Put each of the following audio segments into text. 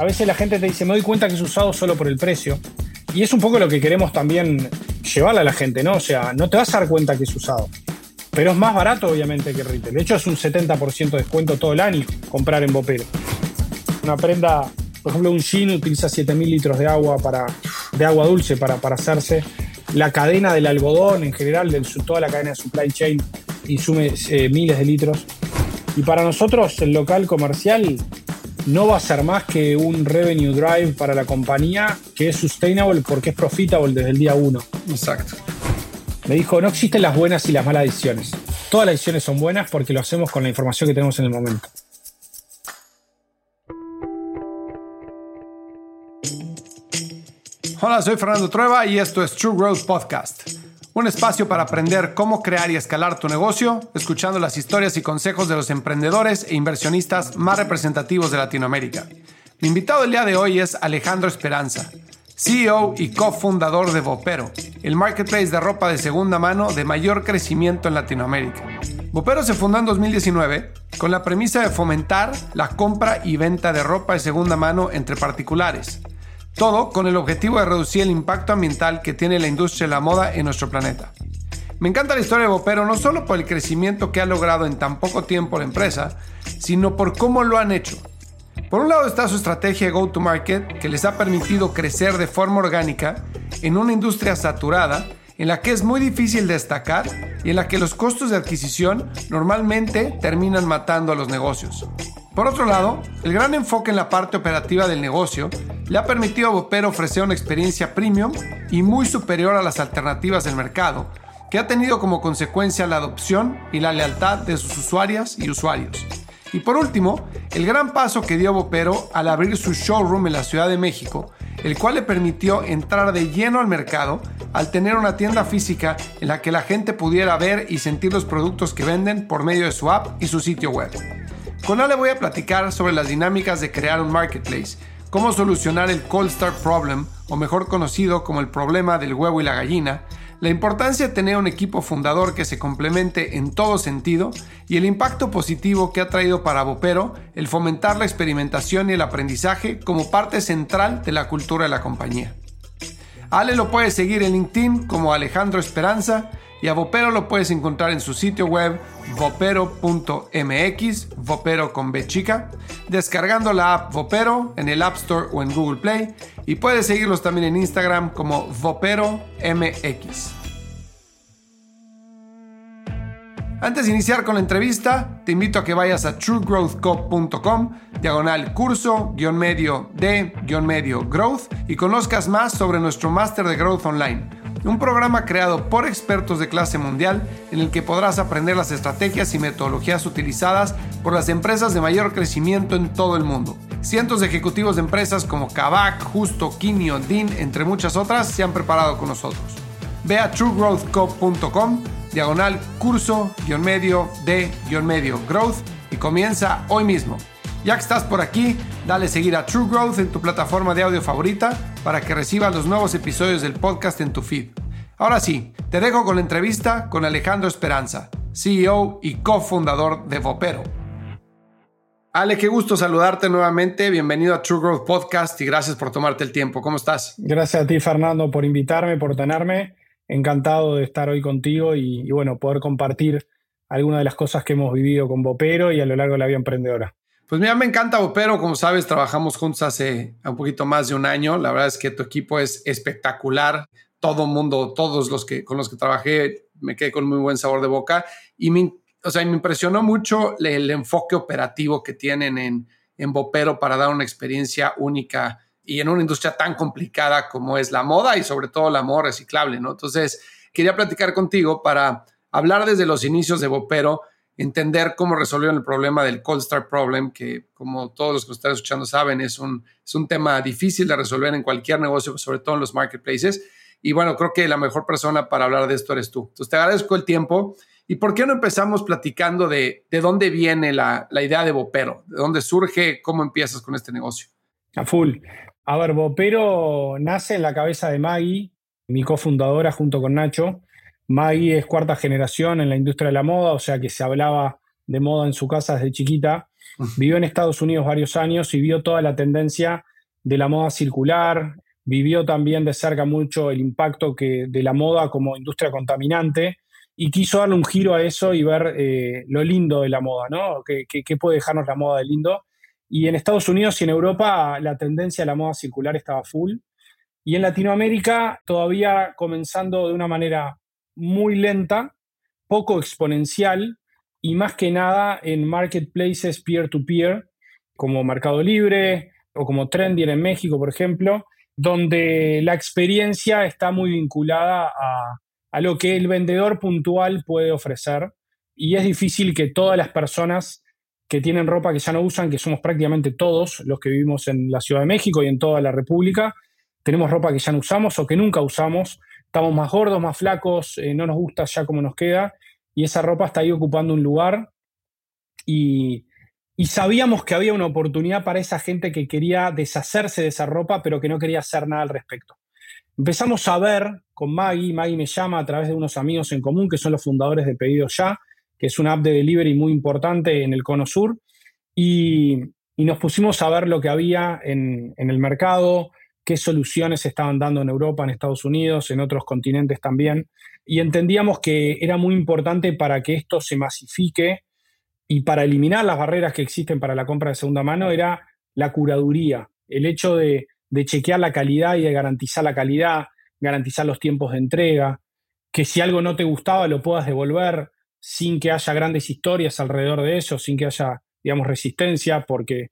a veces la gente te dice, me doy cuenta que es usado solo por el precio. Y es un poco lo que queremos también llevarle a la gente, ¿no? O sea, no te vas a dar cuenta que es usado. Pero es más barato, obviamente, que el retail. De hecho, es un 70% de descuento todo el año comprar en Bopero. Una prenda, por ejemplo, un jean utiliza 7.000 litros de agua, para, de agua dulce para, para hacerse. La cadena del algodón, en general, de toda la cadena de supply chain, insume eh, miles de litros. Y para nosotros, el local comercial no va a ser más que un revenue drive para la compañía que es sustainable porque es profitable desde el día uno. Exacto. Me dijo, no existen las buenas y las malas decisiones. Todas las decisiones son buenas porque lo hacemos con la información que tenemos en el momento. Hola, soy Fernando Trueba y esto es True Growth Podcast. Un espacio para aprender cómo crear y escalar tu negocio, escuchando las historias y consejos de los emprendedores e inversionistas más representativos de Latinoamérica. Mi invitado el día de hoy es Alejandro Esperanza, CEO y cofundador de Vopero, el marketplace de ropa de segunda mano de mayor crecimiento en Latinoamérica. Vopero se fundó en 2019 con la premisa de fomentar la compra y venta de ropa de segunda mano entre particulares. Todo con el objetivo de reducir el impacto ambiental que tiene la industria de la moda en nuestro planeta. Me encanta la historia de Vopero no solo por el crecimiento que ha logrado en tan poco tiempo la empresa, sino por cómo lo han hecho por un lado está su estrategia go-to-market que les ha permitido crecer de forma orgánica en una industria saturada en la que es muy difícil destacar y en la que los costos de adquisición normalmente terminan matando a los negocios. Por otro lado, el gran enfoque en la parte operativa del negocio le ha permitido a Boper ofrecer una experiencia premium y muy superior a las alternativas del mercado, que ha tenido como consecuencia la adopción y la lealtad de sus usuarias y usuarios. Y por último, el gran paso que dio Bopero al abrir su showroom en la Ciudad de México, el cual le permitió entrar de lleno al mercado al tener una tienda física en la que la gente pudiera ver y sentir los productos que venden por medio de su app y su sitio web. Con él le voy a platicar sobre las dinámicas de crear un marketplace, cómo solucionar el cold start problem, o mejor conocido como el problema del huevo y la gallina, la importancia de tener un equipo fundador que se complemente en todo sentido y el impacto positivo que ha traído para Bopero el fomentar la experimentación y el aprendizaje como parte central de la cultura de la compañía. Ale lo puedes seguir en LinkedIn como Alejandro Esperanza y a Vopero lo puedes encontrar en su sitio web vopero.mx, Vopero con B chica, descargando la app Vopero en el App Store o en Google Play y puedes seguirlos también en Instagram como VoperoMX. Antes de iniciar con la entrevista, te invito a que vayas a truegrowthco.com, diagonal curso, guion medio de, guion medio growth y conozcas más sobre nuestro máster de growth online un programa creado por expertos de clase mundial en el que podrás aprender las estrategias y metodologías utilizadas por las empresas de mayor crecimiento en todo el mundo. Cientos de ejecutivos de empresas como Kavak, Justo, Kinio, Dean, entre muchas otras, se han preparado con nosotros. Ve a truegrowthco.com, diagonal curso, guion medio, de, guion medio, growth y comienza hoy mismo. Ya que estás por aquí, dale seguir a True Growth en tu plataforma de audio favorita para que recibas los nuevos episodios del podcast en tu feed. Ahora sí, te dejo con la entrevista con Alejandro Esperanza, CEO y cofundador de Vopero. Ale, qué gusto saludarte nuevamente. Bienvenido a True Growth Podcast y gracias por tomarte el tiempo. ¿Cómo estás? Gracias a ti, Fernando, por invitarme, por tenerme. Encantado de estar hoy contigo y, y bueno, poder compartir algunas de las cosas que hemos vivido con Vopero y a lo largo de la vida emprendedora. Pues mira, me encanta Opero, como sabes, trabajamos juntos hace un poquito más de un año. La verdad es que tu equipo es espectacular. Todo mundo, todos los que con los que trabajé, me quedé con muy buen sabor de boca. Y me, o sea, me impresionó mucho el, enfoque operativo que tienen en, en Bopero para dar una experiencia única y en una industria tan complicada como es la moda y sobre todo la moda reciclable, ¿no? Entonces, quería platicar contigo para hablar desde los inicios de Bopero entender cómo resolvieron el problema del cold start problem, que como todos los que están escuchando saben, es un, es un tema difícil de resolver en cualquier negocio, sobre todo en los marketplaces. Y bueno, creo que la mejor persona para hablar de esto eres tú. Entonces, te agradezco el tiempo. ¿Y por qué no empezamos platicando de, de dónde viene la, la idea de Bopero? ¿De dónde surge? ¿Cómo empiezas con este negocio? A full. A ver, Bopero nace en la cabeza de Maggie, mi cofundadora junto con Nacho. Maggie es cuarta generación en la industria de la moda, o sea que se hablaba de moda en su casa desde chiquita. vivió en Estados Unidos varios años y vio toda la tendencia de la moda circular, vivió también de cerca mucho el impacto que, de la moda como industria contaminante y quiso darle un giro a eso y ver eh, lo lindo de la moda, ¿no? ¿Qué, ¿Qué, puede dejarnos la moda de lindo? Y en Estados Unidos y en Europa la tendencia a la moda circular estaba full. Y en Latinoamérica todavía comenzando de una manera muy lenta, poco exponencial y más que nada en marketplaces peer-to-peer, como Mercado Libre o como Trendier en México, por ejemplo, donde la experiencia está muy vinculada a, a lo que el vendedor puntual puede ofrecer. Y es difícil que todas las personas que tienen ropa que ya no usan, que somos prácticamente todos los que vivimos en la Ciudad de México y en toda la República, tenemos ropa que ya no usamos o que nunca usamos, estamos más gordos, más flacos, eh, no nos gusta ya como nos queda. Y esa ropa está ahí ocupando un lugar. Y, y sabíamos que había una oportunidad para esa gente que quería deshacerse de esa ropa pero que no quería hacer nada al respecto. Empezamos a ver con Maggie, Maggie me llama a través de unos amigos en común que son los fundadores de Pedido Ya, que es una app de delivery muy importante en el Cono Sur, y, y nos pusimos a ver lo que había en, en el mercado, qué soluciones estaban dando en Europa, en Estados Unidos, en otros continentes también, y entendíamos que era muy importante para que esto se masifique y para eliminar las barreras que existen para la compra de segunda mano era la curaduría, el hecho de de chequear la calidad y de garantizar la calidad, garantizar los tiempos de entrega, que si algo no te gustaba lo puedas devolver sin que haya grandes historias alrededor de eso, sin que haya, digamos, resistencia, porque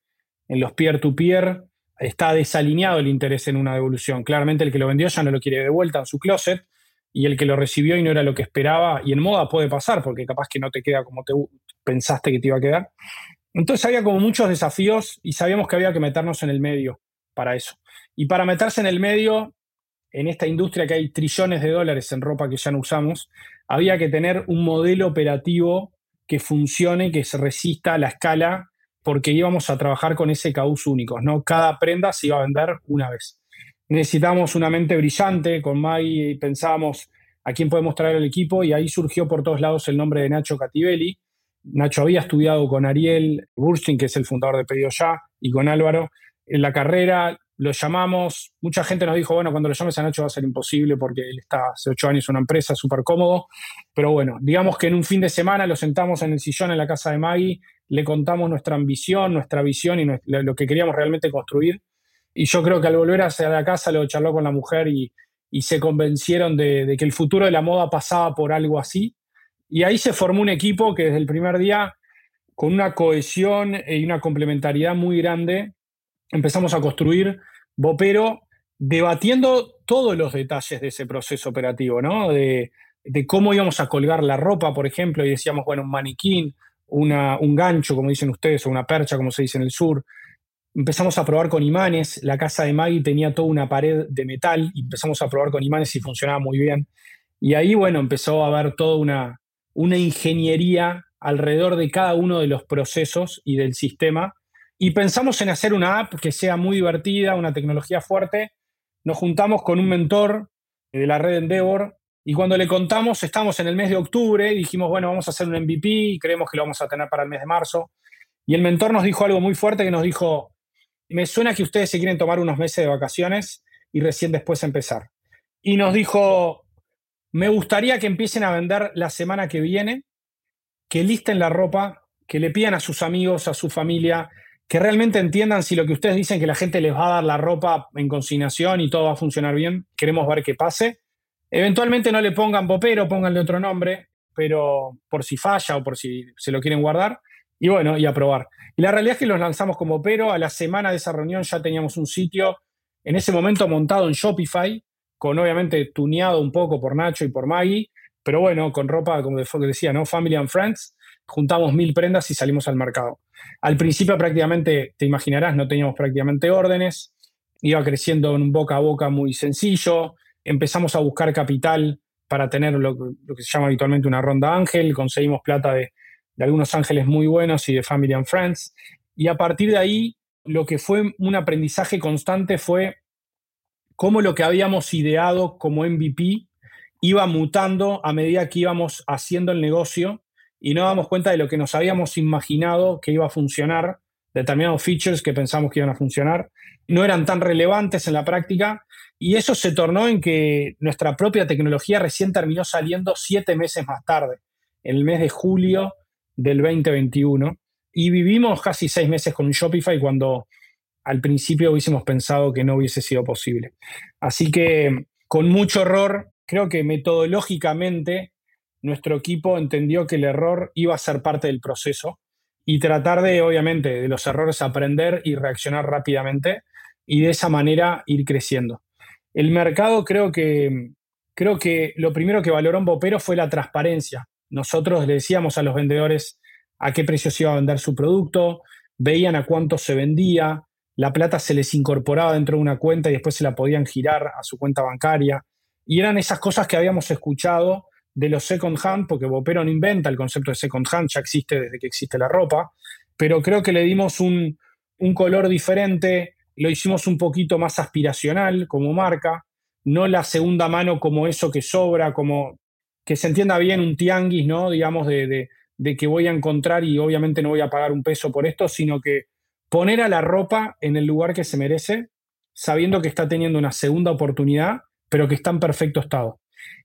en los peer-to-peer está desalineado el interés en una devolución. Claramente el que lo vendió ya no lo quiere de vuelta en su closet y el que lo recibió y no era lo que esperaba, y en moda puede pasar, porque capaz que no te queda como te pensaste que te iba a quedar. Entonces había como muchos desafíos y sabíamos que había que meternos en el medio para eso. Y para meterse en el medio, en esta industria que hay trillones de dólares en ropa que ya no usamos, había que tener un modelo operativo que funcione, que se resista a la escala, porque íbamos a trabajar con ese caos único, ¿no? Cada prenda se iba a vender una vez. Necesitamos una mente brillante, con Mai pensábamos a quién podemos traer el equipo y ahí surgió por todos lados el nombre de Nacho Cativelli. Nacho había estudiado con Ariel Burstein, que es el fundador de Pedido Ya, y con Álvaro en la carrera, lo llamamos, mucha gente nos dijo, bueno, cuando lo llames a Nacho va a ser imposible porque él está hace ocho años en una empresa, súper cómodo, pero bueno, digamos que en un fin de semana lo sentamos en el sillón en la casa de Maggie, le contamos nuestra ambición, nuestra visión y lo que queríamos realmente construir. Y yo creo que al volver hacia la casa lo charló con la mujer y, se convencieron de, de que el futuro de la moda pasaba por algo así. Y ahí se formó un equipo que desde el primer día, con una cohesión y una complementariedad muy grande, empezamos a construir Bopero debatiendo todos los detalles de ese proceso operativo, ¿no? De, cómo íbamos a colgar la ropa, por ejemplo, y decíamos, bueno, un maniquín, una, un gancho, como dicen ustedes, o una percha, como se dice en el sur. Empezamos a probar con imanes. La casa de Maggie tenía toda una pared de metal y empezamos a probar con imanes y funcionaba muy bien. Y ahí, bueno, empezó a haber toda una, una ingeniería alrededor de cada uno de los procesos y del sistema y pensamos en hacer una app que sea muy divertida, una tecnología fuerte. Nos juntamos con un mentor de la red Endeavor y cuando le contamos, estamos en el mes de octubre dijimos, bueno, vamos a hacer un MVP y creemos que lo vamos a tener para el mes de marzo. Y el mentor nos dijo algo muy fuerte que nos dijo, me suena que ustedes se quieren tomar unos meses de vacaciones y recién después empezar. Y nos dijo, me gustaría que empiecen a vender la semana que viene, que listen la ropa, que le pidan a sus amigos, a su familia, que realmente entiendan si lo que ustedes dicen que la gente les va a dar la ropa en consignación y todo va a funcionar bien, queremos ver qué pase. Eventualmente no le pongan popero, pónganle otro nombre, pero por si falla o por si se lo quieren guardar. Y bueno, y a probar. Y la realidad es que los lanzamos como pero. A la semana de esa reunión ya teníamos un sitio, en ese momento montado en Shopify, con obviamente tuneado un poco por Nacho y por Maggie, pero bueno, con ropa, como decía, ¿no? Family and Friends. Juntamos mil prendas y salimos al mercado. Al principio prácticamente, te imaginarás, no teníamos prácticamente órdenes, iba creciendo en un boca a boca muy sencillo, empezamos a buscar capital para tener lo, que se llama habitualmente una ronda ángel, conseguimos plata de, de algunos ángeles muy buenos y de Family and Friends, y a partir de ahí lo que fue un aprendizaje constante fue cómo lo que habíamos ideado como MVP iba mutando a medida que íbamos haciendo el negocio y no damos cuenta de lo que nos habíamos imaginado que iba a funcionar, determinados features que pensamos que iban a funcionar, no eran tan relevantes en la práctica y eso se tornó en que nuestra propia tecnología recién terminó saliendo siete meses más tarde, en el mes de julio del 2021. Y vivimos casi seis meses con Shopify cuando al principio hubiésemos pensado que no hubiese sido posible. Así que con mucho error, creo que metodológicamente nuestro equipo entendió que el error iba a ser parte del proceso y tratar de, obviamente, de los errores aprender y reaccionar rápidamente y de esa manera ir creciendo. El mercado creo que, creo que lo primero que valoró un Bopero fue la transparencia. Nosotros le decíamos a los vendedores a qué precio se iba a vender su producto, veían a cuánto se vendía, la plata se les incorporaba dentro de una cuenta y después se la podían girar a su cuenta bancaria. Y eran esas cosas que habíamos escuchado de los second hand, porque Bopero no inventa el concepto de second hand, ya existe desde que existe la ropa, pero creo que le dimos un, un color diferente, lo hicimos un poquito más aspiracional como marca, no la segunda mano como eso que sobra, como que se entienda bien un tianguis, ¿no? Digamos, de, de, que voy a encontrar y obviamente no voy a pagar un peso por esto, sino que poner a la ropa en el lugar que se merece, sabiendo que está teniendo una segunda oportunidad, pero que está en perfecto estado.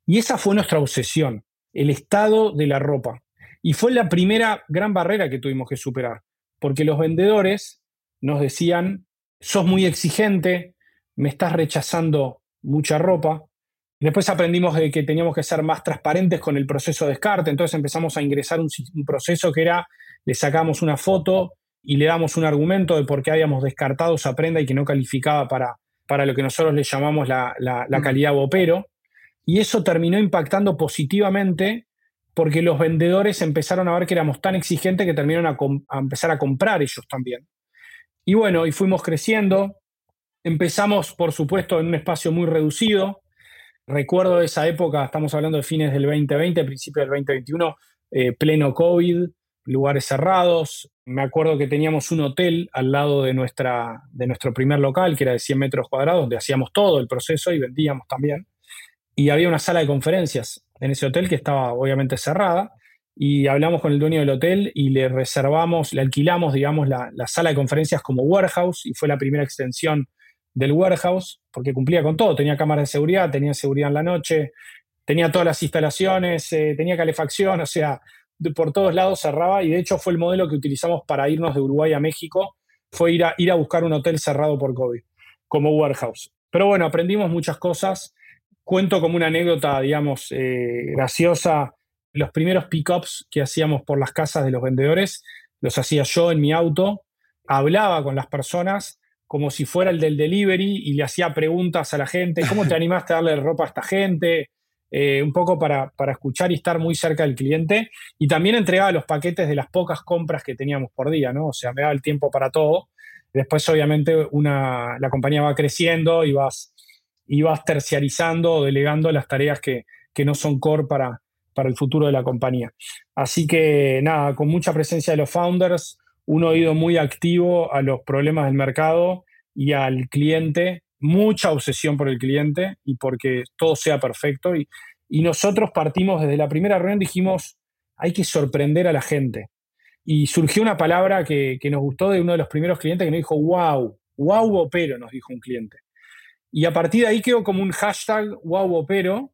Y esa fue nuestra obsesión, el estado de la ropa. Y fue la primera gran barrera que tuvimos que superar, porque los vendedores nos decían, sos muy exigente, me estás rechazando mucha ropa. Después aprendimos de que teníamos que ser más transparentes con el proceso de descarte, entonces empezamos a ingresar un, proceso que era, le sacamos una foto y le damos un argumento de por qué habíamos descartado esa prenda y que no calificaba para, para lo que nosotros le llamamos la, la calidad bopero. Y eso terminó impactando positivamente porque los vendedores empezaron a ver que éramos tan exigentes que terminaron a, empezar a comprar ellos también. Y bueno, y fuimos creciendo. Empezamos, por supuesto, en un espacio muy reducido. Recuerdo esa época, estamos hablando de fines del 2020, principios del 2021, eh, pleno COVID, lugares cerrados. Me acuerdo que teníamos un hotel al lado de, nuestra, de nuestro primer local, que era de 100 metros cuadrados, donde hacíamos todo el proceso y vendíamos también. Y había una sala de conferencias en ese hotel que estaba obviamente cerrada y hablamos con el dueño del hotel y le reservamos, le alquilamos, digamos, la, sala de conferencias como warehouse y fue la primera extensión del warehouse porque cumplía con todo, tenía cámaras de seguridad, tenía seguridad en la noche, tenía todas las instalaciones, eh, tenía calefacción, o sea, por todos lados cerraba y de hecho fue el modelo que utilizamos para irnos de Uruguay a México, fue ir a, ir a buscar un hotel cerrado por COVID como warehouse. Pero bueno, aprendimos muchas cosas. Cuento como una anécdota, digamos, eh, graciosa los primeros pickups que hacíamos por las casas de los vendedores, los hacía yo en mi auto, hablaba con las personas como si fuera el del delivery y le hacía preguntas a la gente, ¿cómo te animaste a darle ropa a esta gente? Eh, un poco para, escuchar y estar muy cerca del cliente. Y también entregaba los paquetes de las pocas compras que teníamos por día, ¿no? O sea, me daba el tiempo para todo. Después, obviamente, una, la compañía va creciendo y vas, y vas terciarizando o delegando las tareas que, que no son core para, para el futuro de la compañía. Así que nada, con mucha presencia de los founders, un oído muy activo a los problemas del mercado y al cliente, mucha obsesión por el cliente y porque todo sea perfecto. Y, nosotros partimos desde la primera reunión, dijimos, hay que sorprender a la gente. Y surgió una palabra que, que nos gustó de uno de los primeros clientes que nos dijo, wow, wow opero, nos dijo un cliente. Y a partir de ahí quedó como un hashtag wow opero,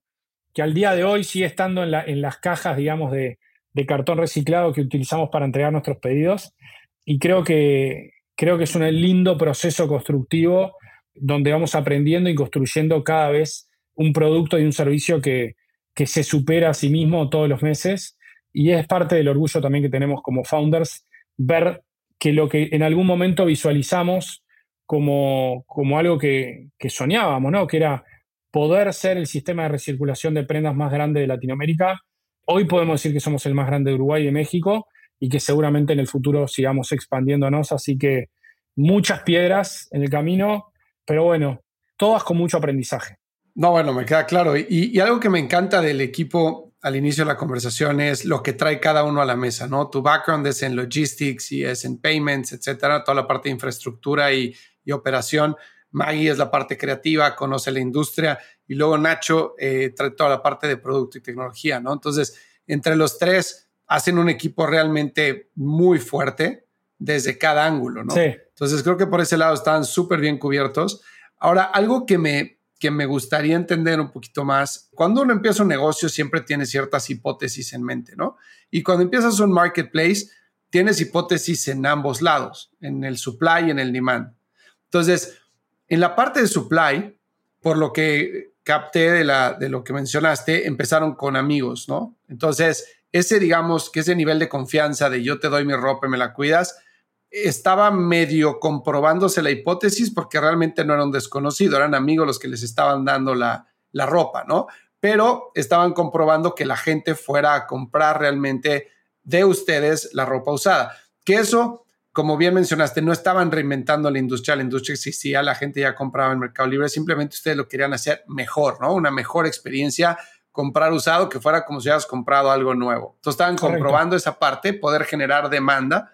que al día de hoy sigue estando en, las cajas, digamos, de, cartón reciclado que utilizamos para entregar nuestros pedidos. Y creo que, creo que es un lindo proceso constructivo donde vamos aprendiendo y construyendo cada vez un producto y un servicio que, que se supera a sí mismo todos los meses. Y es parte del orgullo también que tenemos como founders, ver que lo que en algún momento visualizamos como, como algo que, que soñábamos, ¿no? Que era poder ser el sistema de recirculación de prendas más grande de Latinoamérica. Hoy podemos decir que somos el más grande de Uruguay y de México y que seguramente en el futuro sigamos expandiéndonos. Así que muchas piedras en el camino, pero bueno, todas con mucho aprendizaje. No, bueno, me queda claro. Y, algo que me encanta del equipo al inicio de la conversación es lo que trae cada uno a la mesa, ¿no? Tu background es en logistics y es en payments, etcétera, toda la parte de infraestructura y, y operación Maggie es la parte creativa, conoce la industria y luego Nacho eh, trae toda la parte de producto y tecnología, ¿no? Entonces, entre los tres hacen un equipo realmente muy fuerte desde cada ángulo, ¿no? Sí. Entonces creo que por ese lado están súper bien cubiertos. Ahora, algo que me, que me gustaría entender un poquito más, cuando uno empieza un negocio siempre tiene ciertas hipótesis en mente, ¿no? Y cuando empiezas un marketplace, tienes hipótesis en ambos lados, en el supply y en el demand. Entonces, en la parte de supply, por lo que capté de, lo que mencionaste, empezaron con amigos, ¿no? Entonces, ese, digamos, que ese nivel de confianza de yo te doy mi ropa y me la cuidas, estaba medio comprobándose la hipótesis porque realmente no era un desconocido, eran amigos los que les estaban dando la ropa, ¿no? Pero estaban comprobando que la gente fuera a comprar realmente de ustedes la ropa usada. Que eso, como bien mencionaste, no estaban reinventando la industria, la industria existía, la gente ya compraba en Mercado Libre, simplemente ustedes lo querían hacer mejor, ¿no? Una mejor experiencia, comprar usado que fuera como si hubieras comprado algo nuevo. Entonces estaban comprobando esa parte, poder generar demanda.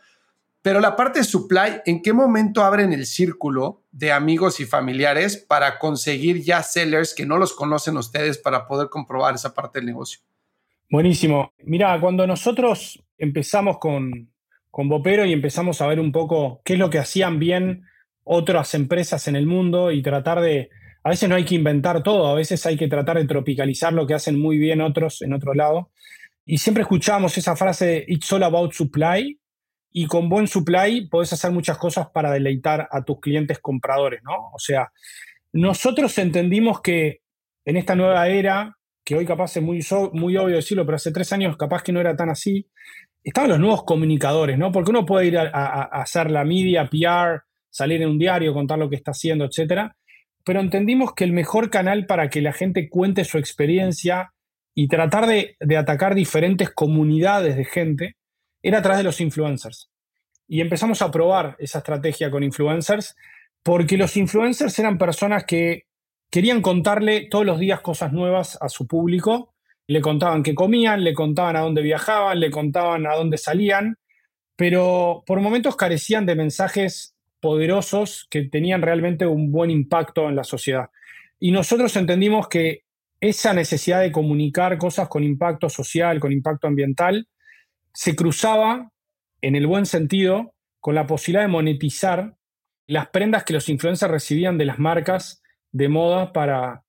Pero la parte de supply, ¿en qué momento abren el círculo de amigos y familiares para conseguir ya sellers que no los conocen ustedes para poder comprobar esa parte del negocio? Buenísimo. Mira, cuando nosotros empezamos con, con Bopero y empezamos a ver un poco qué es lo que hacían bien otras empresas en el mundo y tratar de, a veces no hay que inventar todo, a veces hay que tratar de tropicalizar lo que hacen muy bien otros en otro lado. Y siempre escuchamos esa frase de It's all about supply. Y con buen supply puedes hacer muchas cosas para deleitar a tus clientes compradores, ¿no? O sea, nosotros entendimos que en esta nueva era que hoy capaz es muy, muy obvio decirlo, pero hace tres años capaz que no era tan así, estaban los nuevos comunicadores, ¿no? Porque uno puede ir a, hacer la media, PR, salir en un diario, contar lo que está haciendo, etcétera, pero entendimos que el mejor canal para que la gente cuente su experiencia y tratar de, de atacar diferentes comunidades de gente era a través de los influencers. Y empezamos a probar esa estrategia con influencers porque los influencers eran personas que querían contarle todos los días cosas nuevas a su público. Le contaban qué comían, le contaban a dónde viajaban, le contaban a dónde salían, pero por momentos carecían de mensajes poderosos que tenían realmente un buen impacto en la sociedad. Y nosotros entendimos que esa necesidad de comunicar cosas con impacto social, con impacto ambiental, se cruzaba, en el buen sentido, con la posibilidad de monetizar las prendas que los influencers recibían de las marcas de moda para,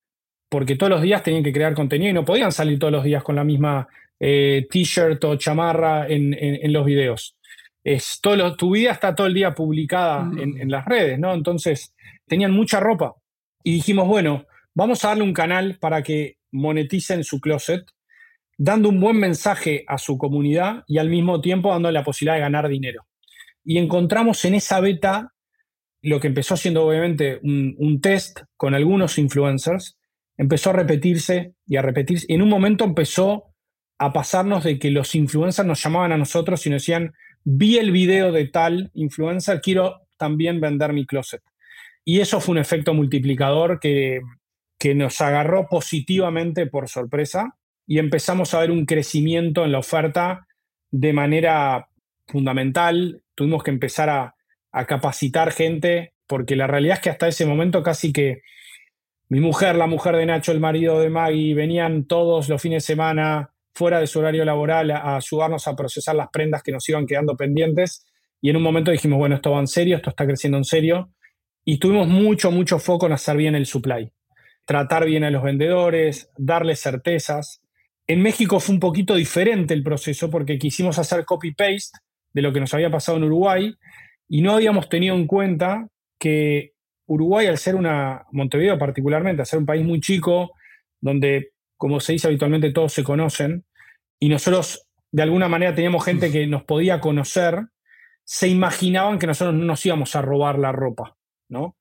porque todos los días tenían que crear contenido y no podían salir todos los días con la misma eh, t-shirt o chamarra en, los videos. Es todo tu vida está todo el día publicada mm. en, las redes, ¿no? Entonces tenían mucha ropa y dijimos, bueno, vamos a darle un canal para que moneticen su closet, dando un buen mensaje a su comunidad y al mismo tiempo dando la posibilidad de ganar dinero. Y encontramos en esa beta lo que empezó siendo obviamente un, test con algunos influencers, empezó a repetirse y a repetirse. Y en un momento empezó a pasarnos de que los influencers nos llamaban a nosotros y nos decían, vi el video de tal influencer, quiero también vender mi closet. Y eso fue un efecto multiplicador que, que nos agarró positivamente por sorpresa y empezamos a ver un crecimiento en la oferta de manera fundamental. Tuvimos que empezar a, a capacitar gente, porque la realidad es que hasta ese momento casi que mi mujer, la mujer de Nacho, el marido de Maggie, venían todos los fines de semana fuera de su horario laboral a, ayudarnos a procesar las prendas que nos iban quedando pendientes. Y en un momento dijimos, bueno, esto va en serio, esto está creciendo en serio. Y tuvimos mucho, mucho foco en hacer bien el supply. Tratar bien a los vendedores, darles certezas. En México fue un poquito diferente el proceso porque quisimos hacer copy-paste de lo que nos había pasado en Uruguay y no habíamos tenido en cuenta que Uruguay, al ser una, Montevideo particularmente, al ser un país muy chico, donde, como se dice habitualmente, todos se conocen, y nosotros de alguna manera teníamos gente que nos podía conocer, se imaginaban que nosotros no nos íbamos a robar la ropa, ¿no?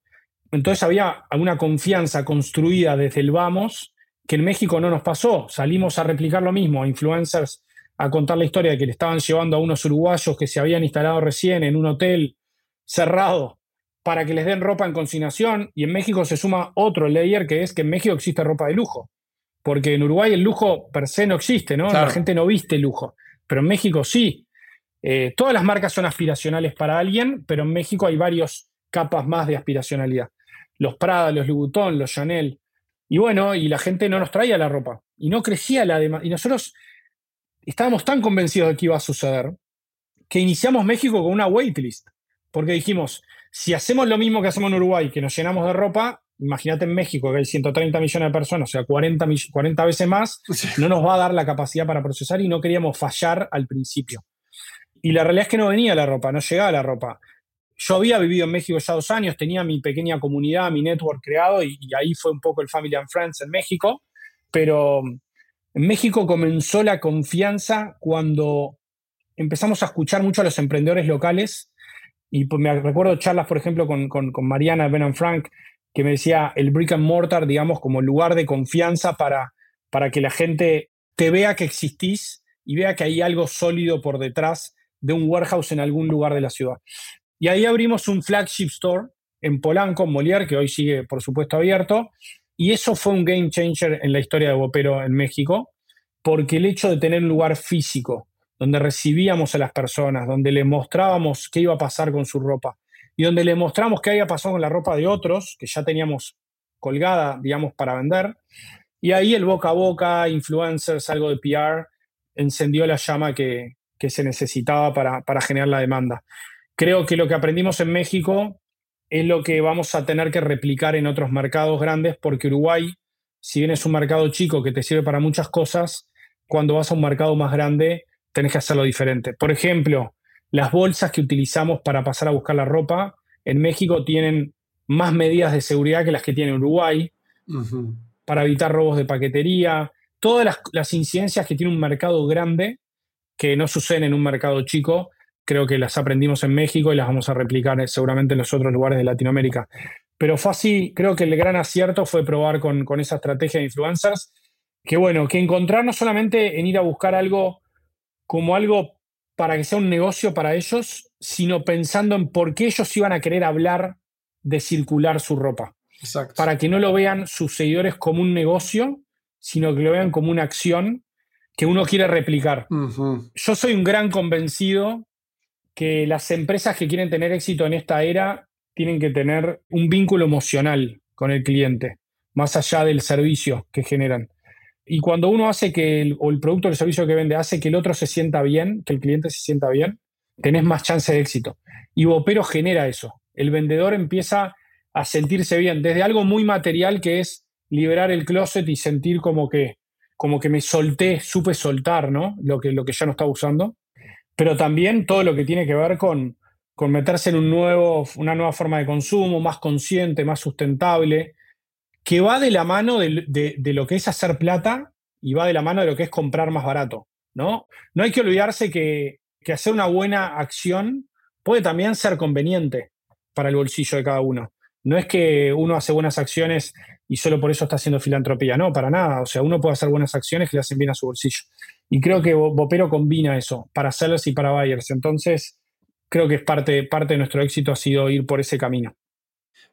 Entonces había alguna confianza construida desde el vamos que en México no nos pasó. Salimos a replicar lo mismo, a influencers a contar la historia de que le estaban llevando a unos uruguayos que se habían instalado recién en un hotel cerrado para que les den ropa en consignación. Y en México se suma otro layer que es que en México existe ropa de lujo. Porque en Uruguay el lujo per se no existe, ¿no? La gente no viste lujo. Pero en México sí. Eh, todas las marcas son aspiracionales para alguien, pero en México hay varios capas más de aspiracionalidad. Los Prada, los Louboutin, los Chanel. Y bueno, y la gente no nos traía la ropa. Y no crecía la demanda. Y nosotros estábamos tan convencidos de que iba a suceder que iniciamos México con una waitlist, porque dijimos, si hacemos lo mismo que hacemos en Uruguay, que nos llenamos de ropa, imagínate en México que hay 130 millones de personas, o sea, 40, 40 veces más, no nos va a dar la capacidad para procesar y no queríamos fallar al principio. Y la realidad es que no venía la ropa, no llegaba la ropa. Yo había vivido en México ya dos años, tenía mi pequeña comunidad, mi network creado y, y ahí fue un poco el Family and Friends en México, pero en México comenzó la confianza cuando empezamos a escuchar mucho a los emprendedores locales y pues, me recuerdo charlas, por ejemplo, con, con, Mariana Ben Frank, que me decía el brick and mortar, digamos, como lugar de confianza para, para que la gente te vea que existís y vea que hay algo sólido por detrás de un warehouse en algún lugar de la ciudad. Y ahí abrimos un flagship store en Polanco, en Molière, que hoy sigue, por supuesto, abierto. Y eso fue un game changer en la historia de Bopero en México, porque el hecho de tener un lugar físico, donde recibíamos a las personas, donde le mostrábamos qué iba a pasar con su ropa, y donde le mostramos qué había pasado con la ropa de otros, que ya teníamos colgada, digamos, para vender. Y ahí el boca a boca, influencers, algo de PR, encendió la llama que, se necesitaba para, para generar la demanda. Creo que lo que aprendimos en México es lo que vamos a tener que replicar en otros mercados grandes, porque Uruguay, si bien es un mercado chico que te sirve para muchas cosas, cuando vas a un mercado más grande tenés que hacerlo diferente. Por ejemplo, las bolsas que utilizamos para pasar a buscar la ropa en México tienen más medidas de seguridad que las que tiene Uruguay para evitar robos de paquetería. Todas las, incidencias que tiene un mercado grande que no suceden en un mercado chico, creo que las aprendimos en México y las vamos a replicar eh, seguramente en los otros lugares de Latinoamérica. Pero fue así, creo que el gran acierto fue probar con, con esa estrategia de influencers, que bueno, que encontrar no solamente en ir a buscar algo como algo para que sea un negocio para ellos, sino pensando en por qué ellos iban a querer hablar de circular su ropa. Para que no lo vean sus seguidores como un negocio, sino que lo vean como una acción que uno quiere replicar. Yo soy un gran convencido que las empresas que quieren tener éxito en esta era tienen que tener un vínculo emocional con el cliente, más allá del servicio que generan. Y cuando uno hace que, el, o el producto o el servicio que vende hace que el otro se sienta bien, que el cliente se sienta bien, tenés más chance de éxito. Y Vopero genera eso. El vendedor empieza a sentirse bien, desde algo muy material que es liberar el closet y sentir como que, como que me solté, supe soltar, ¿no? Lo que, lo que ya no estaba usando. Pero también todo lo que tiene que ver con, con meterse en un nuevo, una nueva forma de consumo, más consciente, más sustentable, que va de la mano de, lo que es hacer plata y va de la mano de lo que es comprar más barato, ¿no? No hay que olvidarse que, hacer una buena acción puede también ser conveniente para el bolsillo de cada uno. No es que uno hace buenas acciones y solo por eso está haciendo filantropía, no, para nada. O sea, uno puede hacer buenas acciones que le hacen bien a su bolsillo. Y creo que Bopero combina eso, para sellers y para buyers. Entonces, creo que es parte, parte de nuestro éxito ha sido ir por ese camino.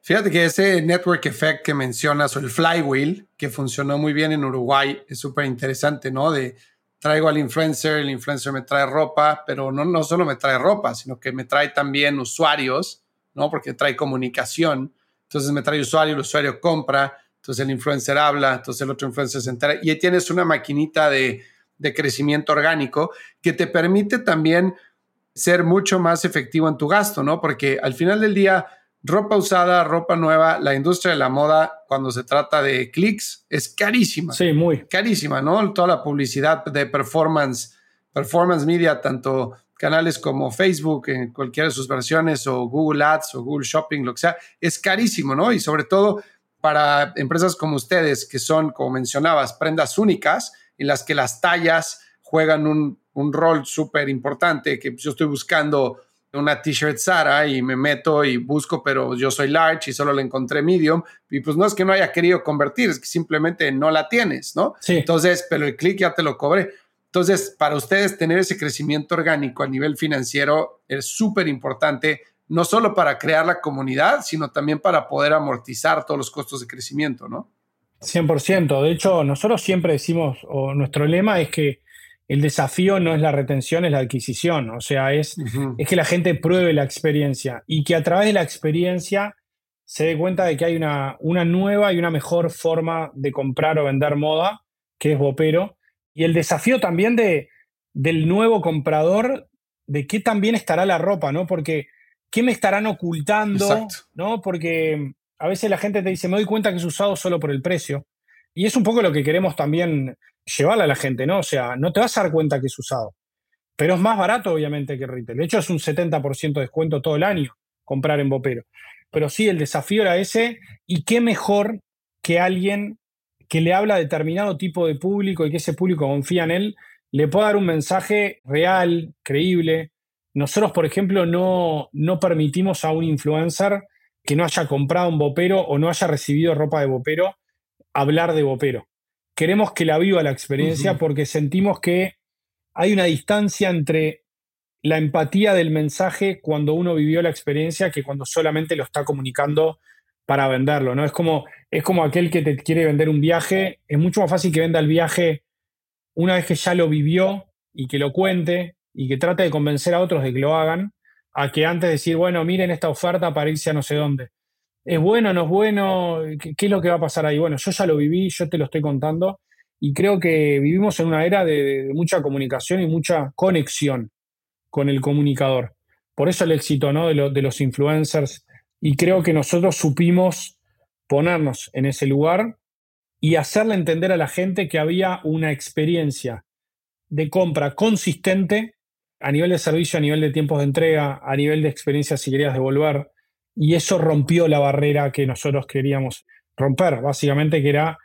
Fíjate que ese network effect que mencionas o el flywheel que funcionó muy bien en Uruguay es súper interesante, ¿no? De traigo al influencer, el influencer me trae ropa, pero no, no solo me trae ropa, sino que me trae también usuarios, ¿no? Porque trae comunicación. Entonces me trae usuario, el usuario compra, entonces el influencer habla, entonces el otro influencer se entera y ahí tienes una maquinita de, de crecimiento orgánico que te permite también ser mucho más efectivo en tu gasto, ¿no? Porque al final del día ropa usada, ropa nueva, la industria de la moda, cuando se trata de clics, es carísima. Sí, muy. Carísima, ¿no? Toda la publicidad de performance, performance media, tanto canales como Facebook en cualquiera de sus versiones o Google Ads o Google Shopping, lo que sea, es carísimo, ¿no? Y sobre todo para empresas como ustedes, que son, como mencionabas, prendas únicas, en las que las tallas juegan un, un rol súper importante, que yo estoy buscando una t-shirt Sara y me meto y busco, pero yo soy large y solo la encontré medium. Y pues no es que no haya querido convertir, es que simplemente no la tienes, ¿no? Sí. Entonces, pero el clic ya te lo cobré. Entonces, para ustedes tener ese crecimiento orgánico a nivel financiero es súper importante, no solo para crear la comunidad, sino también para poder amortizar todos los costos de crecimiento, ¿no? 100%. De hecho, nosotros siempre decimos, o nuestro lema es que el desafío no es la retención, es la adquisición. O sea, es, es que la gente pruebe la experiencia y que a través de la experiencia se dé cuenta de que hay una, una nueva y una mejor forma de comprar o vender moda, que es Bopero. Y el desafío también de, del nuevo comprador de qué también estará la ropa, ¿no? Porque qué me estarán ocultando, ¿no? Porque a veces la gente te dice, me doy cuenta que es usado solo por el precio. Y es un poco lo que queremos también llevarle a la gente, ¿no? O sea, no te vas a dar cuenta que es usado. Pero es más barato, obviamente, que retail. De hecho, es un 70% de descuento todo el año comprar en Bopero. Pero sí, el desafío era ese. Y qué mejor que alguien que le habla a determinado tipo de público y que ese público confía en él, le pueda dar un mensaje real, creíble. Nosotros, por ejemplo, no, no permitimos a un influencer que no haya comprado un bopero o no haya recibido ropa de bopero hablar de bopero. Queremos que la viva la experiencia porque sentimos que hay una distancia entre la empatía del mensaje cuando uno vivió la experiencia que cuando solamente lo está comunicando para venderlo, ¿no? Es como, es como aquel que te quiere vender un viaje, es mucho más fácil que venda el viaje una vez que ya lo vivió y que lo cuente y que trate de convencer a otros de que lo hagan, a que antes de decir, bueno, miren esta oferta para irse a no sé dónde. ¿Es bueno, no es bueno? ¿Qué, es lo que va a pasar ahí? Bueno, yo ya lo viví, yo te lo estoy contando y creo que vivimos en una era de, mucha comunicación y mucha conexión con el comunicador. Por eso el éxito ¿no? de, de los influencers y creo que nosotros supimos ponernos en ese lugar y hacerle entender a la gente que había una experiencia de compra consistente a nivel de servicio, a nivel de tiempos de entrega, a nivel de experiencia si querías devolver. Y eso rompió la barrera que nosotros queríamos romper, básicamente que era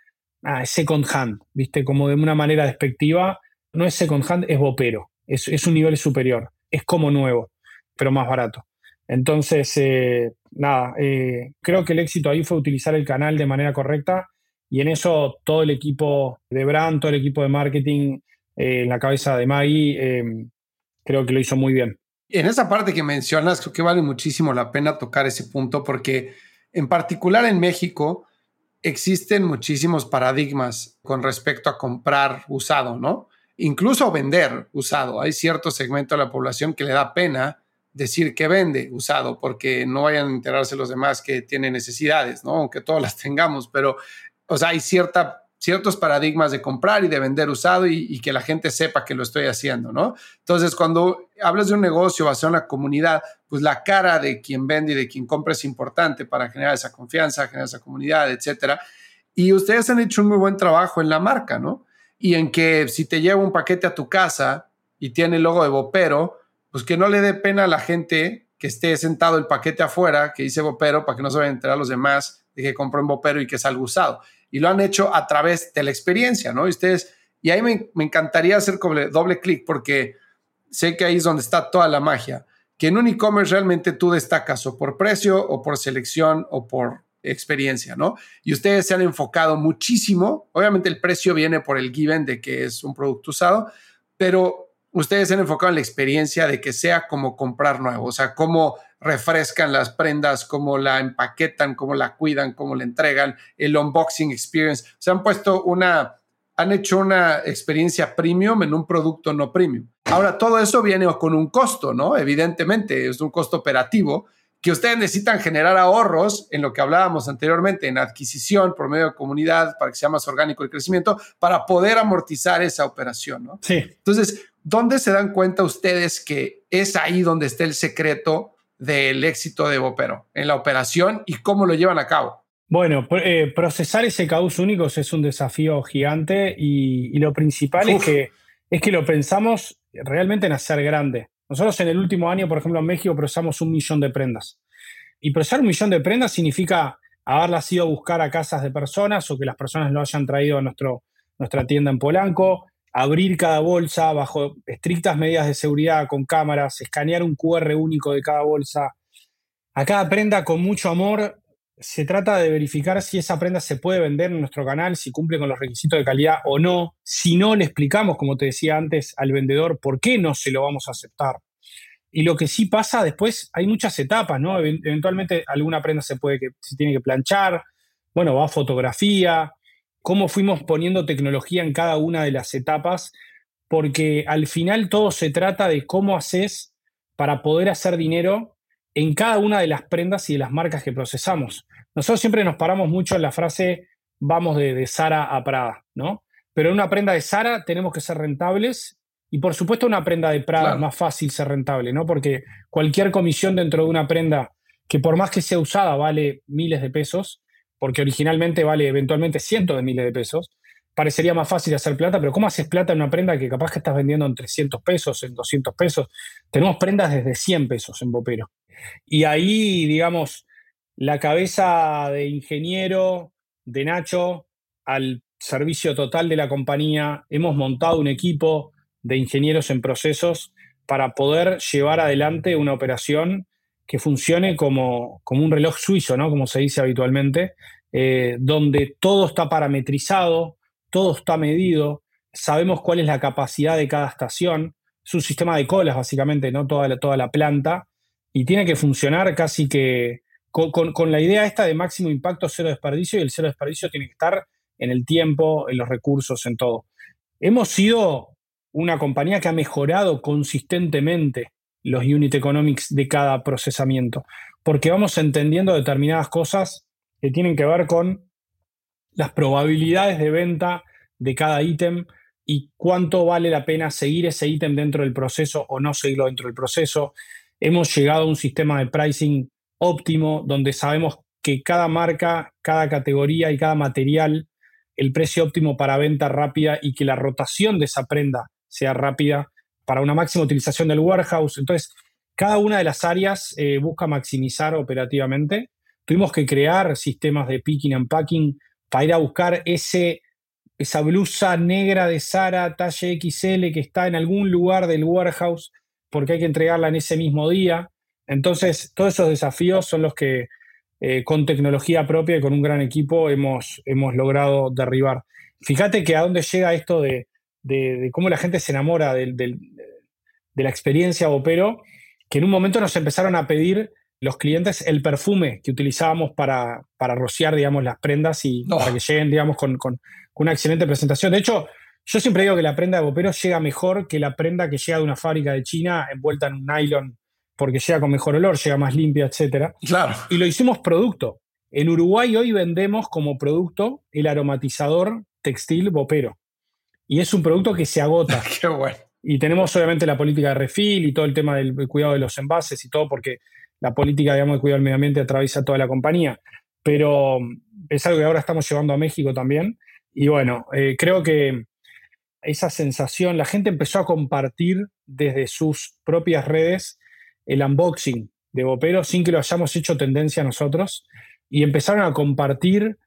ah, second hand, ¿viste? Como de una manera despectiva. No es second hand, es bopero. Es, un nivel superior. Es como nuevo, pero más barato. Entonces, eh, nada, eh, creo que el éxito ahí fue utilizar el canal de manera correcta y en eso todo el equipo de brand, todo el equipo de marketing eh, en la cabeza de Maggie, creo que lo hizo muy bien. En esa parte que mencionas, creo que vale muchísimo la pena tocar ese punto porque en particular en México existen muchísimos paradigmas con respecto a comprar usado, ¿no? Incluso vender usado. Hay cierto segmento de la población que le da pena decir que vende usado, porque no vayan a enterarse los demás que tienen necesidades, ¿no? Aunque todas las tengamos, pero, o sea, hay cierta, ciertos paradigmas de comprar y de vender usado y, que la gente sepa que lo estoy haciendo, ¿no? Entonces, cuando hablas de un negocio basado en la comunidad, pues la cara de quien vende y de quien compra es importante para generar esa confianza, generar esa comunidad, etcétera. Y ustedes han hecho un muy buen trabajo en la marca, ¿no? Y en que si te lleva un paquete a tu casa y tiene el logo de Bopero, pues que no le dé pena a la gente que esté sentado el paquete afuera, que dice Bopero, para que no se vayan a enterar los demás de que compró en Bopero y que es algo usado. Y lo han hecho a través de la experiencia, ¿no? Y ustedes, y ahí me, encantaría hacer doble, doble clic porque sé que ahí es donde está toda la magia. Que en un e-commerce realmente tú destacas o por precio o por selección o por experiencia, ¿no? Y ustedes se han enfocado muchísimo. Obviamente el precio viene por el given de que es un producto usado, pero ustedes se han enfocado en la experiencia de que sea como comprar nuevo, o sea, cómo refrescan las prendas, cómo la empaquetan, cómo la cuidan, cómo la entregan, el unboxing experience. Se han puesto una, han hecho una experiencia premium en un producto no premium. Ahora, todo eso viene con un costo, ¿no? Evidentemente, es un costo operativo que ustedes necesitan generar ahorros en lo que hablábamos anteriormente, en adquisición por medio de comunidad para que sea más orgánico el crecimiento, para poder amortizar esa operación, ¿no? Sí. Entonces, ¿dónde se dan cuenta ustedes que es ahí donde está el secreto del éxito de Bopero, en la operación y cómo lo llevan a cabo? Bueno, eh, procesar ese caos únicos es un desafío gigante y, lo principal es que, es que lo pensamos realmente en hacer grande. Nosotros en el último año, por ejemplo, en México procesamos un millón de prendas. Y procesar un millón de prendas significa haberlas ido a buscar a casas de personas o que las personas lo hayan traído a nuestro, nuestra tienda en Polanco, abrir cada bolsa bajo estrictas medidas de seguridad con cámaras, escanear un QR único de cada bolsa. A cada prenda con mucho amor se trata de verificar si esa prenda se puede vender en nuestro canal, si cumple con los requisitos de calidad o no. Si no, le explicamos, como te decía antes, al vendedor por qué no se lo vamos a aceptar. Y lo que sí pasa después, hay muchas etapas, ¿no? Eventualmente alguna prenda se puede que tiene que planchar, bueno, va a fotografía, cómo fuimos poniendo tecnología en cada una de las etapas, porque al final todo se trata de cómo haces para poder hacer dinero en cada una de las prendas y de las marcas que procesamos. Nosotros siempre nos paramos mucho en la frase vamos de, Sara a Prada, ¿no? Pero en una prenda de Sara tenemos que ser rentables Y por supuesto una prenda de Prada es más fácil ser rentable, ¿no? Porque cualquier comisión dentro de una prenda que por más que sea usada vale miles de pesos, porque originalmente vale eventualmente cientos de miles de pesos, parecería más fácil hacer plata, pero ¿cómo haces plata en una prenda que capaz que estás vendiendo en 300 pesos, en 200 pesos? Tenemos prendas desde 100 pesos en Bopero. Y ahí, digamos, la cabeza de ingeniero de Nacho al servicio total de la compañía, hemos montado un equipo de ingenieros en procesos para poder llevar adelante una operación que funcione como, como un reloj suizo, ¿no? como se dice habitualmente, eh, donde todo está parametrizado, todo está medido, sabemos cuál es la capacidad de cada estación, es un sistema de colas básicamente, no toda la, toda la planta, y tiene que funcionar casi que con, la idea esta de máximo impacto, cero desperdicio, y el cero desperdicio tiene que estar en el tiempo, en los recursos, en todo. Hemos sido una compañía que ha mejorado consistentemente los unit economics de cada procesamiento, porque vamos entendiendo determinadas cosas que tienen que ver con las probabilidades de venta de cada ítem y cuánto vale la pena seguir ese ítem dentro del proceso o no seguirlo dentro del proceso. Hemos llegado a un sistema de pricing óptimo donde sabemos que cada marca, cada categoría y cada material, el precio óptimo para venta rápida y que la rotación de esa prenda sea rápida para una máxima utilización del warehouse. Entonces, cada una de las áreas eh, busca maximizar operativamente. Tuvimos que crear sistemas de picking and packing para ir a buscar ese, esa blusa negra de Sara, talla XL, que está en algún lugar del warehouse, porque hay que entregarla en ese mismo día. Entonces, todos esos desafíos son los que eh, con tecnología propia y con un gran equipo hemos, hemos logrado derribar. Fíjate que a dónde llega esto de, cómo la gente se enamora de la experiencia Opero, que en un momento nos empezaron a pedir los clientes el perfume que utilizábamos para, para rociar, digamos, las prendas y para que lleguen, digamos, con, una excelente presentación. De hecho, yo siempre digo que la prenda de Bopero llega mejor que la prenda que llega de una fábrica de China envuelta en un nylon, porque llega con mejor olor, llega más limpia, etc. Claro. Y lo hicimos producto. En Uruguay hoy vendemos como producto el aromatizador textil Bopero. Y es un producto que se agota. Qué bueno. Y tenemos obviamente la política de refil y todo el tema del cuidado de los envases y todo, porque la política, digamos, de cuidado del medio ambiente atraviesa toda la compañía, pero mm, es algo que ahora estamos llevando a México también. Y bueno, eh, creo que esa sensación, la gente empezó a compartir desde sus propias redes el unboxing de Bopero sin que lo hayamos hecho tendencia nosotros y empezaron a compartir,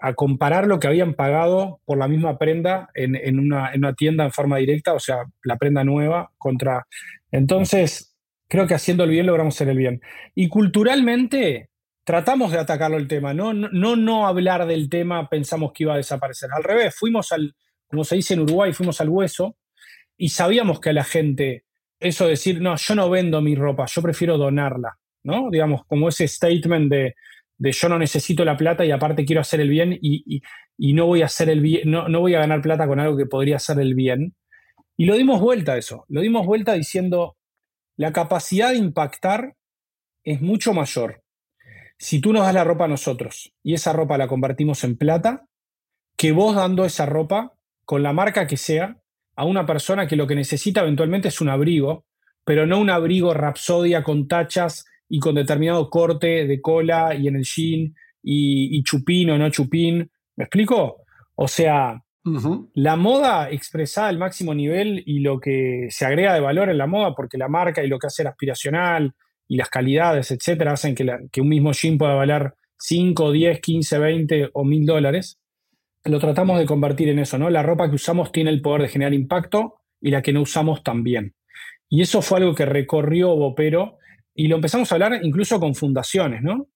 a comparar lo que habían pagado por la misma prenda en, una, en una tienda en forma directa, o sea, la prenda nueva contra... Entonces, creo que haciendo el bien logramos hacer el bien. Y culturalmente tratamos de atacarlo el tema, no, no, no hablar del tema pensamos que iba a desaparecer. Al revés, fuimos al, como se dice en Uruguay, fuimos al hueso y sabíamos que a la gente, eso de decir, no, yo no vendo mi ropa, yo prefiero donarla, ¿no? Digamos, como ese statement de, de yo no necesito la plata y aparte quiero hacer el bien y, no voy a hacer el bien, no, no voy a ganar plata con algo que podría hacer el bien. Y lo dimos vuelta a eso, lo dimos vuelta diciendo, la capacidad de impactar es mucho mayor si tú nos das la ropa a nosotros y esa ropa la convertimos en plata, que vos dando esa ropa, con la marca que sea, a una persona que lo que necesita eventualmente es un abrigo, pero no un abrigo rapsodia con tachas y con determinado corte de cola y en el jean y, y chupín o no chupín. ¿Me explico? O sea, la moda expresada al máximo nivel y lo que se agrega de valor en la moda, porque la marca y lo que hace el aspiracional y las calidades, etcétera, hacen que, que un mismo jean pueda valer 5, 10, 15, 20 o 1000 dólares. Lo tratamos de convertir en eso, ¿no? La ropa que usamos tiene el poder de generar impacto y la que no usamos también. Y eso fue algo que recorrió Bopero y lo empezamos a hablar incluso con fundaciones, ¿no?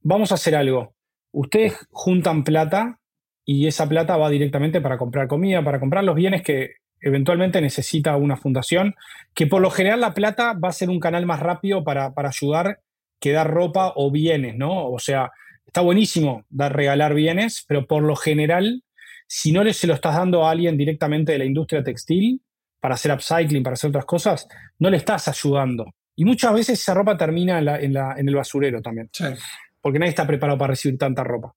Vamos a hacer algo. Ustedes juntan plata y esa plata va directamente para comprar comida, para comprar los bienes que eventualmente necesita una fundación, que por lo general la plata va a ser un canal más rápido para, ayudar que dar ropa o bienes, ¿no? O sea, está buenísimo dar, regalar bienes, pero por lo general, si no se lo estás dando a alguien directamente de la industria textil para hacer upcycling, para hacer otras cosas, no le estás ayudando. Y muchas veces esa ropa termina en, en el basurero también, porque nadie está preparado para recibir tanta ropa.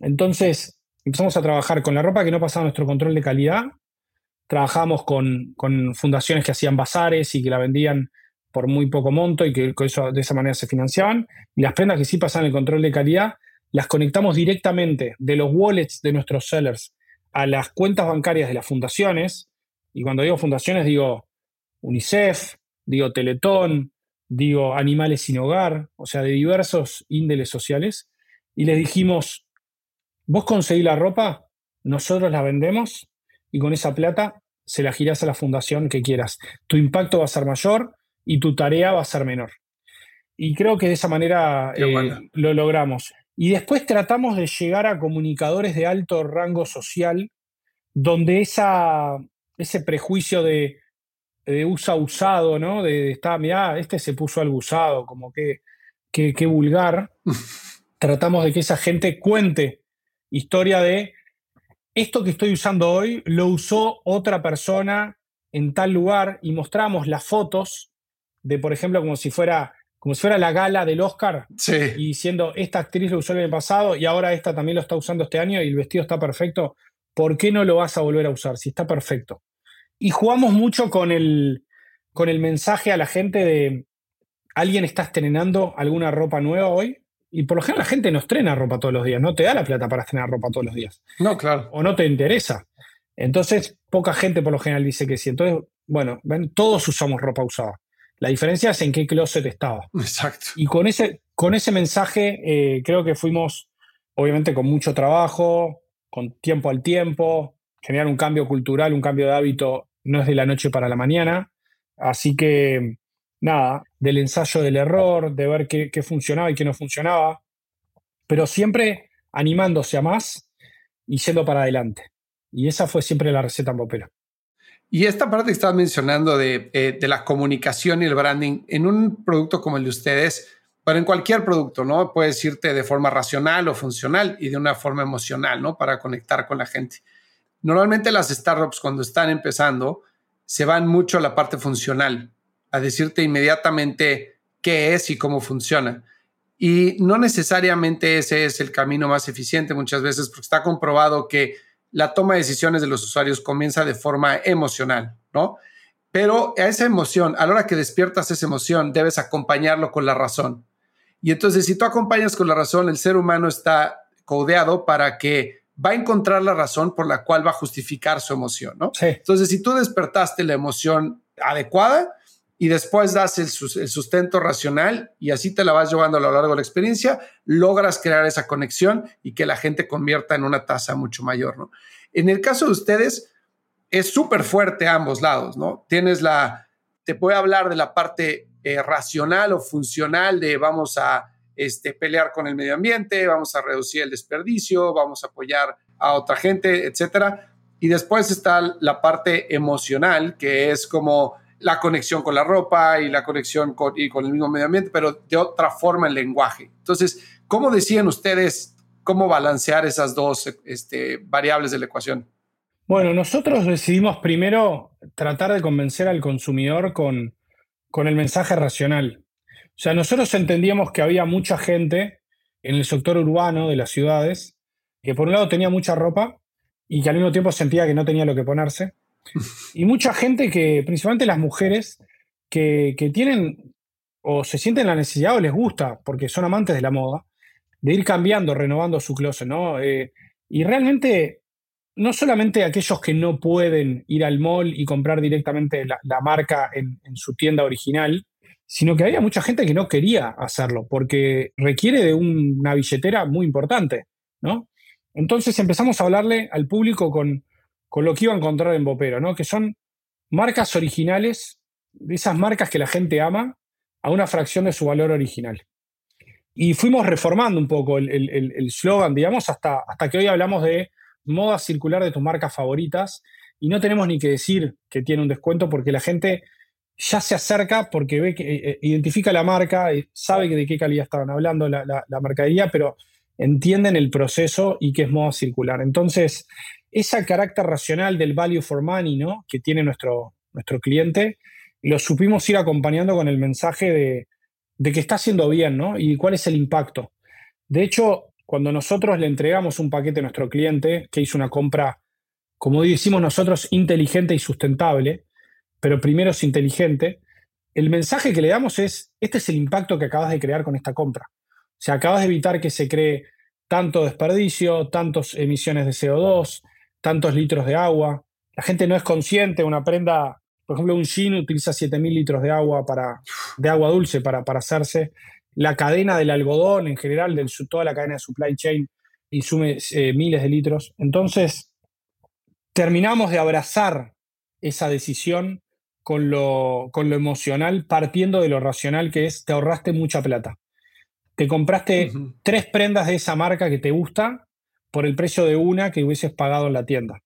Entonces, empezamos a trabajar con la ropa que no pasaba nuestro control de calidad, trabajamos con, con, fundaciones que hacían bazares y que la vendían por muy poco monto y que eso, de esa manera se financiaban. Y las prendas que sí pasan el control de calidad, las conectamos directamente de los wallets de nuestros sellers a las cuentas bancarias de las fundaciones. Y cuando digo fundaciones, digo UNICEF, digo Teletón, digo Animales sin Hogar, o sea, de diversos índices sociales. Y les dijimos, vos conseguís la ropa, nosotros la vendemos y con esa plata se la girás a la fundación que quieras. Tu impacto va a ser mayor y tu tarea va a ser menor. Y creo que de esa manera eh, lo logramos. Y después tratamos de llegar a comunicadores de alto rango social, donde esa, ese prejuicio de, usa usado, ¿no? De, estar, mirá, este se puso algo usado, como que, que vulgar. tratamos de que esa gente cuente historia de esto que estoy usando hoy lo usó otra persona en tal lugar y mostramos las fotos de, por ejemplo, como si fuera, como si fuera la gala del Oscar y diciendo, esta actriz lo usó el año pasado y ahora esta también lo está usando este año y el vestido está perfecto, ¿por qué no lo vas a volver a usar si está perfecto? Y jugamos mucho con el, con el mensaje a la gente de, ¿alguien está estrenando alguna ropa nueva hoy? Y por lo general la gente no estrena ropa todos los días, no te da la plata para estrenar ropa todos los días. No, claro. O no te interesa. Entonces, poca gente por lo general dice que sí. Entonces, bueno, ven, todos usamos ropa usada. La diferencia es en qué closet estaba. Exacto. Y con ese, con ese mensaje eh, creo que fuimos, obviamente, con mucho trabajo, con tiempo al tiempo, generar un cambio cultural, un cambio de hábito no es de la noche para la mañana. Así que nada, del ensayo del error, de ver qué, funcionaba y qué no funcionaba, pero siempre animándose a más y yendo para adelante. Y esa fue siempre la receta en Popera. Y esta parte que estabas mencionando de, eh, de, la comunicación y el branding en un producto como el de ustedes, pero en cualquier producto, ¿no? Puedes irte de forma racional o funcional y de una forma emocional, ¿no? Para conectar con la gente. Normalmente las startups cuando están empezando se van mucho a la parte funcional, a decirte inmediatamente qué es y cómo funciona. Y no necesariamente ese es el camino más eficiente muchas veces porque está comprobado que la toma de decisiones de los usuarios comienza de forma emocional, ¿no? Pero a esa emoción, a la hora que despiertas esa emoción, debes acompañarlo con la razón. Y entonces, si tú acompañas con la razón, el ser humano está codeado para que va a encontrar la razón por la cual va a justificar su emoción, ¿no? Entonces, si tú despertaste la emoción adecuada, y después das el, sustento racional y así te la vas llevando a lo largo de la experiencia, logras crear esa conexión y que la gente convierta en una tasa mucho mayor, ¿no? En el caso de ustedes, es súper fuerte a ambos lados, ¿no? Tienes la, te puede hablar de la parte eh, racional o funcional de vamos a este, pelear con el medio ambiente, vamos a reducir el desperdicio, vamos a apoyar a otra gente, etcétera. Y después está la parte emocional, que es como la conexión con la ropa y la conexión con, y con el mismo medio ambiente, pero de otra forma el lenguaje. Entonces, ¿cómo decían ustedes cómo balancear esas dos este, variables de la ecuación? Bueno, nosotros decidimos primero tratar de convencer al consumidor con, con el mensaje racional. O sea, nosotros entendíamos que había mucha gente en el sector urbano de las ciudades que por un lado tenía mucha ropa y que al mismo tiempo sentía que no tenía lo que ponerse y mucha gente que, principalmente las mujeres, que, tienen o se sienten la necesidad o les gusta, porque son amantes de la moda, de ir cambiando, renovando su closet, ¿no? Eh, y realmente, no solamente aquellos que no pueden ir al mall y comprar directamente la, marca en, en, su tienda original, sino que había mucha gente que no quería hacerlo, porque requiere de una billetera muy importante, ¿no? Entonces empezamos a hablarle al público con, con lo que iba a encontrar en Bopero, ¿no? Que son marcas originales, de esas marcas que la gente ama, a una fracción de su valor original. Y fuimos reformando un poco el slogan, digamos, hasta, hasta que hoy hablamos de moda circular de tus marcas favoritas y no tenemos ni que decir que tiene un descuento porque la gente ya se acerca porque ve que eh, eh, identifica la marca, eh, sabe de qué calidad estaban hablando la, la mercadería, pero entienden el proceso y qué es moda circular. Entonces, ese carácter racional del value for money ¿no? que tiene nuestro, nuestro cliente, lo supimos ir acompañando con el mensaje de, de que está haciendo bien ¿no? y cuál es el impacto. De hecho, cuando nosotros le entregamos un paquete a nuestro cliente que hizo una compra como decimos nosotros, inteligente y sustentable, pero primero es inteligente, el mensaje que le damos es, este es el impacto que acabas de crear con esta compra. O sea, acabas de evitar que se cree tanto desperdicio, tantas emisiones de CO2, tantos litros de agua. La gente no es consciente, una prenda, por ejemplo, un jean utiliza 7.000 litros de agua, para, de agua dulce para, para hacerse. La cadena del algodón en general, de toda la cadena de supply chain, insume eh, miles de litros. Entonces, terminamos de abrazar esa decisión con lo, con lo emocional, partiendo de lo racional que es, te ahorraste mucha plata. Te compraste tres prendas de esa marca que te gusta por el precio de una que hubieses pagado en la tienda.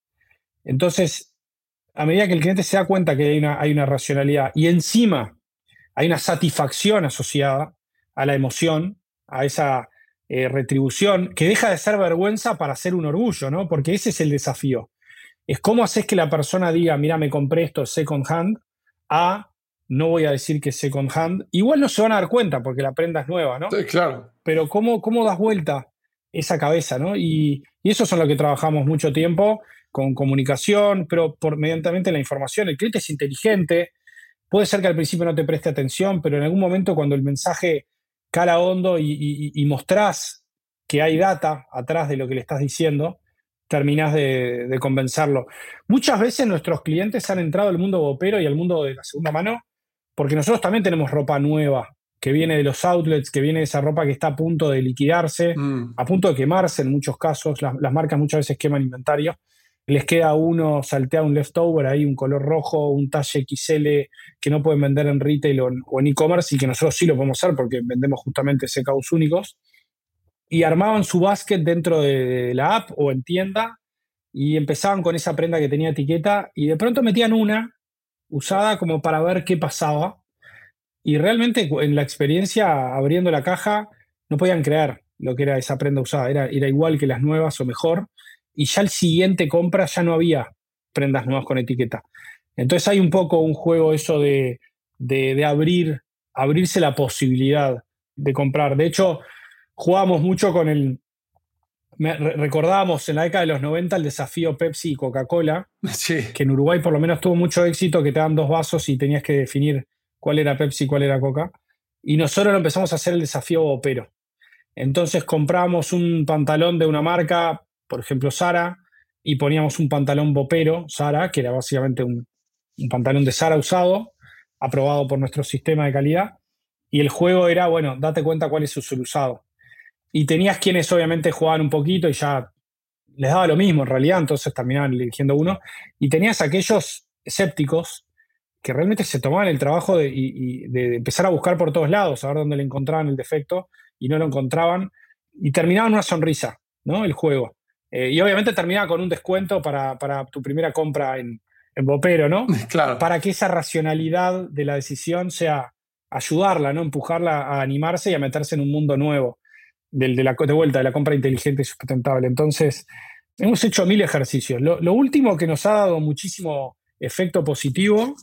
Entonces, a medida que el cliente se da cuenta que hay una, hay una racionalidad y encima hay una satisfacción asociada a la emoción, a esa eh, retribución, que deja de ser vergüenza para ser un orgullo, ¿no? Porque ese es el desafío. Es cómo haces que la persona diga, mira, me compré esto second hand, a no voy a decir que es second hand. Igual no se van a dar cuenta porque la prenda es nueva, ¿no? Sí, claro. Pero cómo, cómo das vuelta esa cabeza, ¿no? Y, eso es en lo que trabajamos mucho tiempo, con comunicación, pero por, mediante la información. El cliente es inteligente, puede ser que al principio no te preste atención, pero en algún momento cuando el mensaje cala hondo y, y mostrás que hay data atrás de lo que le estás diciendo, terminas de, convencerlo. Muchas veces nuestros clientes han entrado al mundo bopero y al mundo de la segunda mano porque nosotros también tenemos ropa nueva que viene de los outlets, que viene de esa ropa que está a punto de liquidarse, mm. a punto de quemarse en muchos casos. Las, marcas muchas veces queman inventario. Les queda uno, saltea un leftover ahí, un color rojo, un talle XL que no pueden vender en retail o en e-commerce y que nosotros sí lo podemos hacer porque vendemos justamente secados únicos y armaban su basket dentro de la app o en tienda y empezaban con esa prenda que tenía etiqueta y de pronto metían una usada como para ver qué pasaba y realmente en la experiencia abriendo la caja no podían creer lo que era esa prenda usada, era, era igual que las nuevas o mejor y ya el siguiente compra ya no había prendas nuevas con etiqueta. Entonces hay un poco un juego eso de, de abrir, abrirse la posibilidad de comprar. De hecho, jugábamos mucho con el... recordábamos en la década de los 90 el desafío Pepsi y Coca-Cola, que en Uruguay por lo menos tuvo mucho éxito, que te dan dos vasos y tenías que definir cuál era Pepsi y cuál era Coca. Y nosotros empezamos a hacer el desafío opero. Entonces compramos un pantalón de una marca, por ejemplo Sara, y poníamos un pantalón bopero, Sara, que era básicamente un, un pantalón de Sara usado, aprobado por nuestro sistema de calidad. Y el juego era, bueno, date cuenta cuál es su usado. Y tenías quienes obviamente jugaban un poquito y ya les daba lo mismo en realidad, entonces terminaban eligiendo uno. Y tenías aquellos escépticos que realmente se tomaban el trabajo de, empezar a buscar por todos lados, a ver dónde le encontraban el defecto y no lo encontraban. Y terminaban una sonrisa, ¿no? El juego. Eh, y obviamente terminaba con un descuento para, tu primera compra en, en Bopero, ¿no? Claro. Para que esa racionalidad de la decisión sea ayudarla, ¿no? Empujarla a animarse y a meterse en un mundo nuevo de, la, de vuelta de la compra inteligente y sustentable. Entonces, hemos hecho mil ejercicios. Lo, último que nos ha dado muchísimo efecto positivo,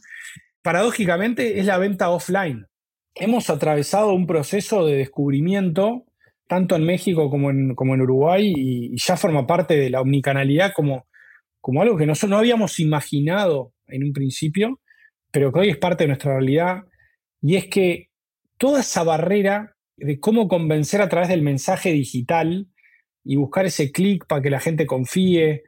paradójicamente, es la venta offline. Hemos atravesado un proceso de descubrimiento, tanto en México como en, como en Uruguay, y, ya forma parte de la omnicanalidad como, como algo que no, no habíamos imaginado en un principio, pero que hoy es parte de nuestra realidad. Y es que toda esa barrera de cómo convencer a través del mensaje digital y buscar ese clic para que la gente confíe.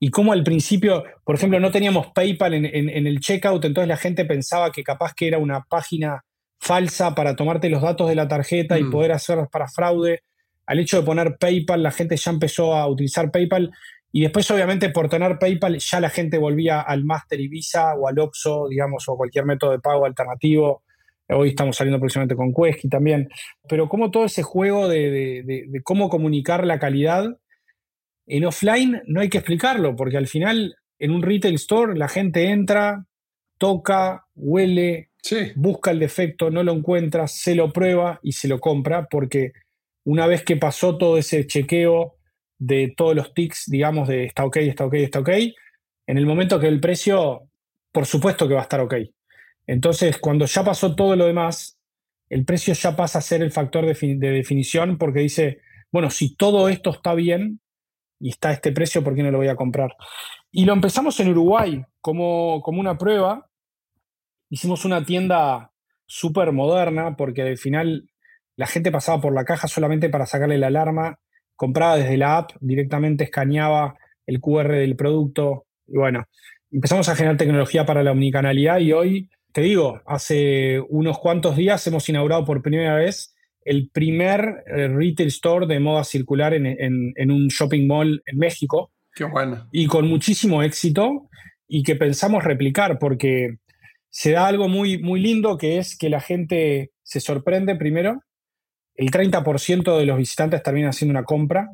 Y cómo al principio, por ejemplo, no teníamos PayPal en, el checkout, entonces la gente pensaba que capaz que era una página falsa para tomarte los datos de la tarjeta y mm. poder hacerlas para fraude. Al hecho de poner PayPal, la gente ya empezó a utilizar PayPal y después, obviamente, por tener PayPal, ya la gente volvía al Master y Visa o al Oxxo, digamos, o cualquier método de pago alternativo Hoy estamos saliendo próximamente con Quesky también. Pero como todo ese juego de, cómo comunicar la calidad en offline no hay que explicarlo, porque al final en un retail store la gente entra, toca, huele, busca el defecto, no lo encuentra, se lo prueba y se lo compra, porque una vez que pasó todo ese chequeo de todos los tics, digamos, de está ok, está ok, está ok, en el momento que el precio, por supuesto que va a estar ok. Entonces, cuando ya pasó todo lo demás, el precio ya pasa a ser el factor de, definición porque dice, bueno, si todo esto está bien y está este precio, ¿por qué no lo voy a comprar? Y lo empezamos en Uruguay como, como una prueba. Hicimos una tienda súper moderna porque al final la gente pasaba por la caja solamente para sacarle la alarma, compraba desde la app, directamente escaneaba el QR del producto y bueno, empezamos a generar tecnología para la omnicanalidad y hoy, te digo, hace unos cuantos días hemos inaugurado por primera vez el primer eh, retail store de moda circular en, en un shopping mall en México. Qué bueno. Y con muchísimo éxito y que pensamos replicar porque se da algo muy, muy lindo que es que la gente se sorprende primero, el 30% de los visitantes terminan haciendo una compra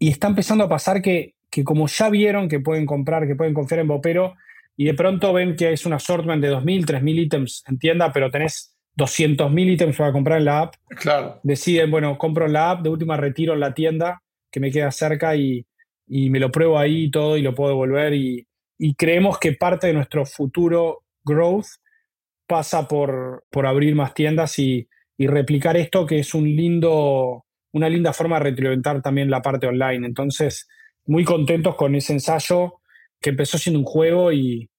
y está empezando a pasar que, que, como ya vieron que pueden comprar, que pueden confiar en Bopero y de pronto ven que es un assortment de 2.000, 3.000 ítems en tienda, pero tenés 200.000 ítems para comprar en la app, claro. deciden, bueno, compro en la app, de última retiro en la tienda que me queda cerca y, y me lo pruebo ahí y todo y lo puedo devolver y, y creemos que parte de nuestro futuro growth pasa por, por abrir más tiendas y, y, replicar esto, que es un lindo, una linda forma de retroalimentar también la parte online. Entonces, muy contentos con ese ensayo que empezó siendo un juego y,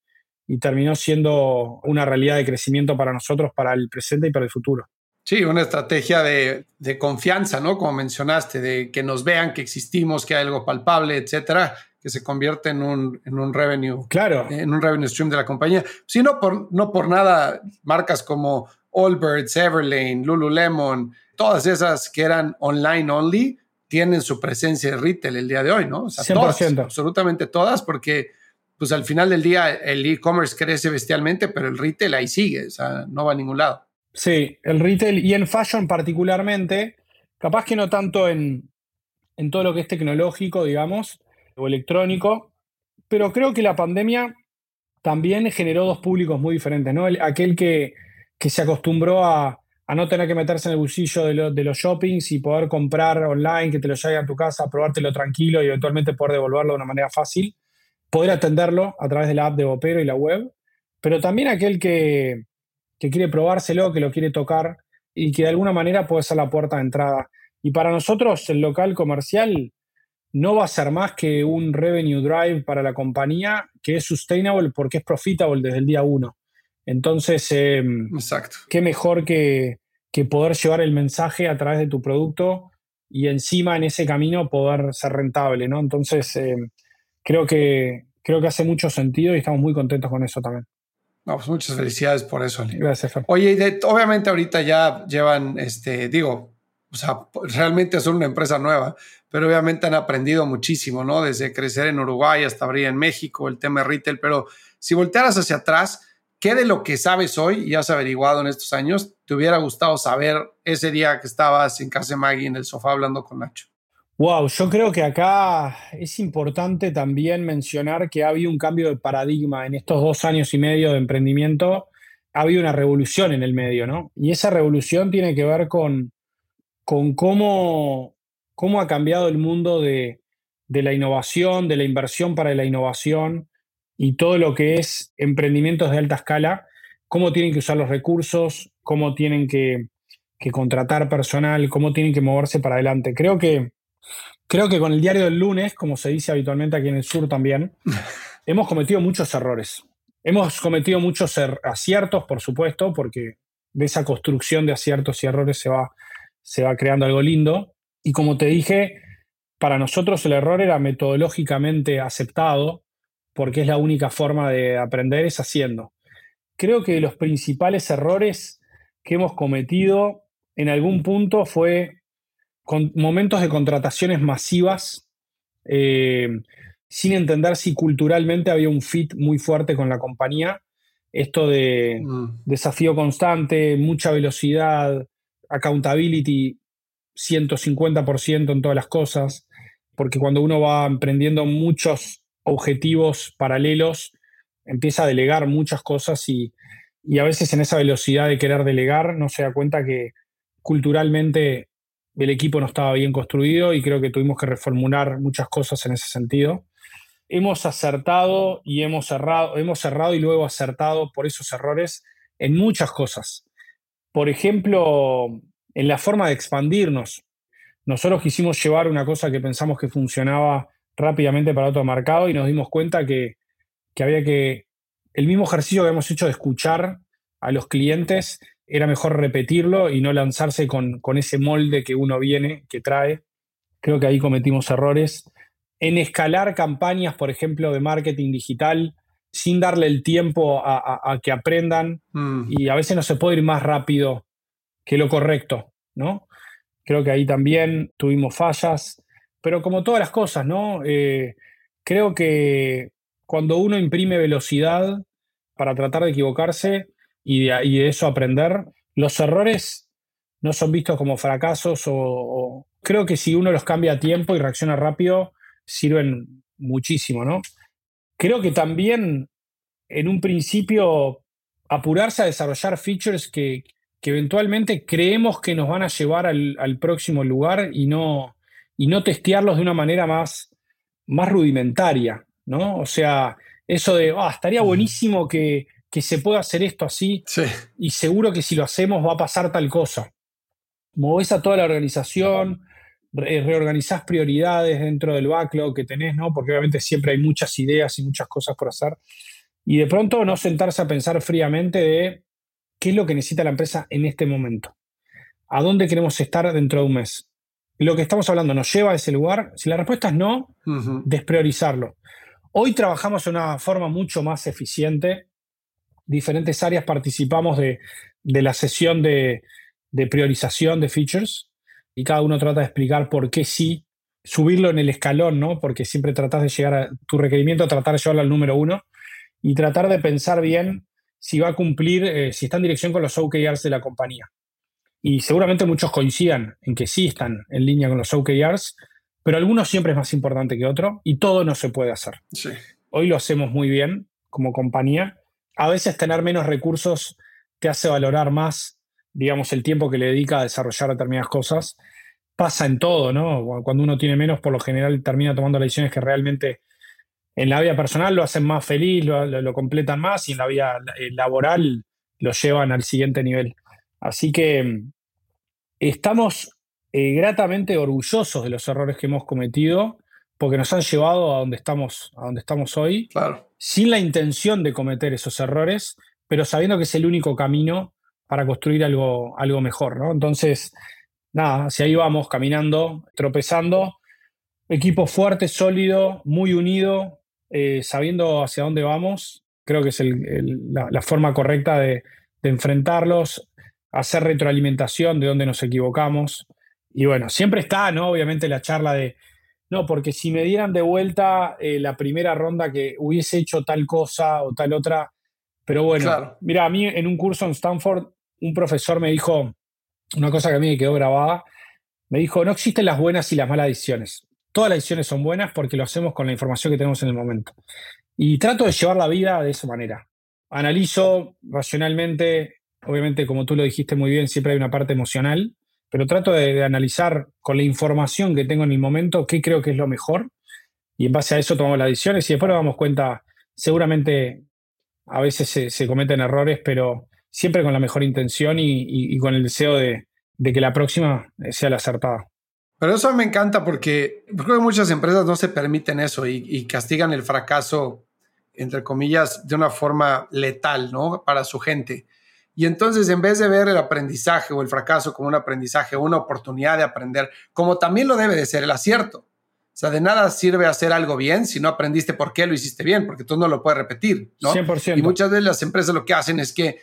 y terminó siendo una realidad de crecimiento para nosotros, para el presente y para el futuro. Sí, una estrategia de, de, confianza, ¿no? Como mencionaste, de que nos vean que existimos, que hay algo palpable, etcétera que se convierte en un, en un revenue. Claro. En un revenue stream de la compañía. Sí, no por, no por nada, marcas como Allbirds, Everlane, Lululemon, todas esas que eran online only, tienen su presencia en retail el día de hoy, ¿no? O sea, 100%. Todas, absolutamente todas, porque pues al final del día el e-commerce crece bestialmente, pero el retail ahí sigue, o sea, no va a ningún lado. Sí, el retail y en fashion particularmente, capaz que no tanto en, en todo lo que es tecnológico, digamos, o electrónico, pero creo que la pandemia también generó dos públicos muy diferentes, ¿no? aquel que, que se acostumbró a, a, no tener que meterse en el bolsillo de, de, los shoppings y poder comprar online, que te lo llegue a tu casa, probártelo tranquilo y eventualmente poder devolverlo de una manera fácil, poder atenderlo a través de la app de Opero y la web, pero también aquel que, que quiere probárselo, que lo quiere tocar y que de alguna manera puede ser la puerta de entrada. Y para nosotros el local comercial no va a ser más que un revenue drive para la compañía que es sustainable porque es profitable desde el día uno. Entonces, eh, Exacto. qué mejor que, que, poder llevar el mensaje a través de tu producto y encima en ese camino poder ser rentable, ¿no? Entonces, eh, creo, que, creo que hace mucho sentido y estamos muy contentos con eso también. No, pues muchas felicidades por eso. Ali. Gracias, Fer. Oye, de, obviamente ahorita ya llevan, este, digo, o sea, realmente son una empresa nueva, pero obviamente han aprendido muchísimo, ¿no? Desde crecer en Uruguay hasta abrir en México, el tema de retail, pero si voltearas hacia atrás, ¿qué de lo que sabes hoy y has averiguado en estos años te hubiera gustado saber ese día que estabas en casa de Maggie en el sofá hablando con Nacho? Wow, yo creo que acá es importante también mencionar que ha habido un cambio de paradigma en estos dos años y medio de emprendimiento. Ha habido una revolución en el medio, ¿no? Y esa revolución tiene que ver con, con cómo cómo ha cambiado el mundo de, la innovación, de la inversión para la innovación y todo lo que es emprendimientos de alta escala, cómo tienen que usar los recursos, cómo tienen que, contratar personal, cómo tienen que moverse para adelante. Creo que, creo que con el diario del lunes, como se dice habitualmente aquí en el sur también, hemos cometido muchos errores. Hemos cometido muchos er, aciertos, por supuesto, porque de esa construcción de aciertos y errores se va, se va creando algo lindo. Y como te dije, para nosotros el error era metodológicamente aceptado, porque es la única forma de aprender es haciendo. Creo que los principales errores que hemos cometido en algún punto fue con momentos de contrataciones masivas, eh, sin entender si culturalmente había un fit muy fuerte con la compañía. Esto de mm. desafío constante, mucha velocidad, accountability 150% en todas las cosas, porque cuando uno va emprendiendo muchos objetivos paralelos, empieza a delegar muchas cosas y, a veces en esa velocidad de querer delegar no se da cuenta que culturalmente el equipo no estaba bien construido y creo que tuvimos que reformular muchas cosas en ese sentido. Hemos acertado y hemos cerrado, hemos cerrado y luego acertado por esos errores en muchas cosas. Por ejemplo, en la forma de expandirnos. Nosotros quisimos llevar una cosa que pensamos que funcionaba rápidamente para otro mercado y nos dimos cuenta que, que había que, el mismo ejercicio que habíamos hecho de escuchar a los clientes, era mejor repetirlo y no lanzarse con, con ese molde que uno viene, que trae. Creo que ahí cometimos errores. En escalar campañas, por ejemplo, de marketing digital, sin darle el tiempo a, que aprendan mm. y a veces no se puede ir más rápido que lo correcto, ¿no? Creo que ahí también tuvimos fallas, pero como todas las cosas, ¿no? Eh, creo que cuando uno imprime velocidad para tratar de equivocarse y de, eso aprender, los errores no son vistos como fracasos o, creo que si uno los cambia a tiempo y reacciona rápido, sirven muchísimo, ¿no? Creo que también en un principio apurarse a desarrollar features que, eventualmente creemos que nos van a llevar al, próximo lugar y no, y no testearlos de una manera más, más rudimentaria, ¿no? O sea, eso de, ah, estaría buenísimo que, se pueda hacer esto así y seguro que si lo hacemos va a pasar tal cosa. Movés a toda la organización, reorganizás prioridades dentro del backlog que tenés, ¿no? Porque obviamente siempre hay muchas ideas y muchas cosas por hacer. Y de pronto no sentarse a pensar fríamente de qué es lo que necesita la empresa en este momento. ¿A dónde queremos estar dentro de un mes? ¿Lo que estamos hablando nos lleva a ese lugar? Si la respuesta es no, despriorizarlo. Hoy trabajamos de una forma mucho más eficiente. Diferentes áreas participamos de, la sesión de, de priorización de features y cada uno trata de explicar por qué sí, subirlo en el escalón, ¿no? Porque siempre tratas de llegar a tu requerimiento, tratar de llevarlo al número uno y tratar de pensar bien si va a cumplir, eh, si está en dirección con los OKRs de la compañía. Y seguramente muchos coincidan en que sí están en línea con los OKRs, pero algunos siempre es más importante que otro y todo no se puede hacer. Hoy lo hacemos muy bien como compañía. A veces tener menos recursos te hace valorar más digamos, el tiempo que le dedica a desarrollar determinadas cosas. Pasa en todo, ¿no? Cuando uno tiene menos, por lo general termina tomando decisiones que realmente en la vida personal lo hacen más feliz, lo, completan más y en la vida eh, laboral lo llevan al siguiente nivel. Así que estamos eh, gratamente orgullosos de los errores que hemos cometido porque nos han llevado a donde estamos, a donde estamos hoy, sin la intención de cometer esos errores, pero sabiendo que es el único camino para construir algo, algo mejor, ¿no? Entonces, nada, si ahí vamos caminando, tropezando, equipo fuerte, sólido, muy unido, eh, sabiendo hacia dónde vamos, creo que es la, forma correcta de, enfrentarlos, hacer retroalimentación de dónde nos equivocamos. Y bueno, siempre está, ¿no? Obviamente la charla de, no, porque si me dieran de vuelta eh, la primera ronda que hubiese hecho tal cosa o tal otra, pero bueno, mira, a mí en un curso en Stanford un profesor me dijo una cosa que a mí me quedó grabada. Me dijo, no existen las buenas y las malas decisiones. Todas las decisiones son buenas porque lo hacemos con la información que tenemos en el momento. Y trato de llevar la vida de esa manera. Analizo racionalmente, obviamente como tú lo dijiste muy bien, siempre hay una parte emocional, pero trato de, analizar con la información que tengo en el momento qué creo que es lo mejor y en base a eso tomamos las decisiones y después nos damos cuenta, seguramente a veces se, cometen errores, pero siempre con la mejor intención y, con el deseo de, que la próxima sea la acertada. Pero eso me encanta porque muchas empresas no se permiten eso y, castigan el fracaso, entre comillas, de una forma letal, ¿no? Para su gente. Y entonces, en vez de ver el aprendizaje o el fracaso como un aprendizaje, una oportunidad de aprender, como también lo debe de ser el acierto. O sea, de nada sirve hacer algo bien si no aprendiste por qué lo hiciste bien, porque tú no lo puedes repetir, ¿no? 100%. Y muchas veces las empresas lo que hacen es que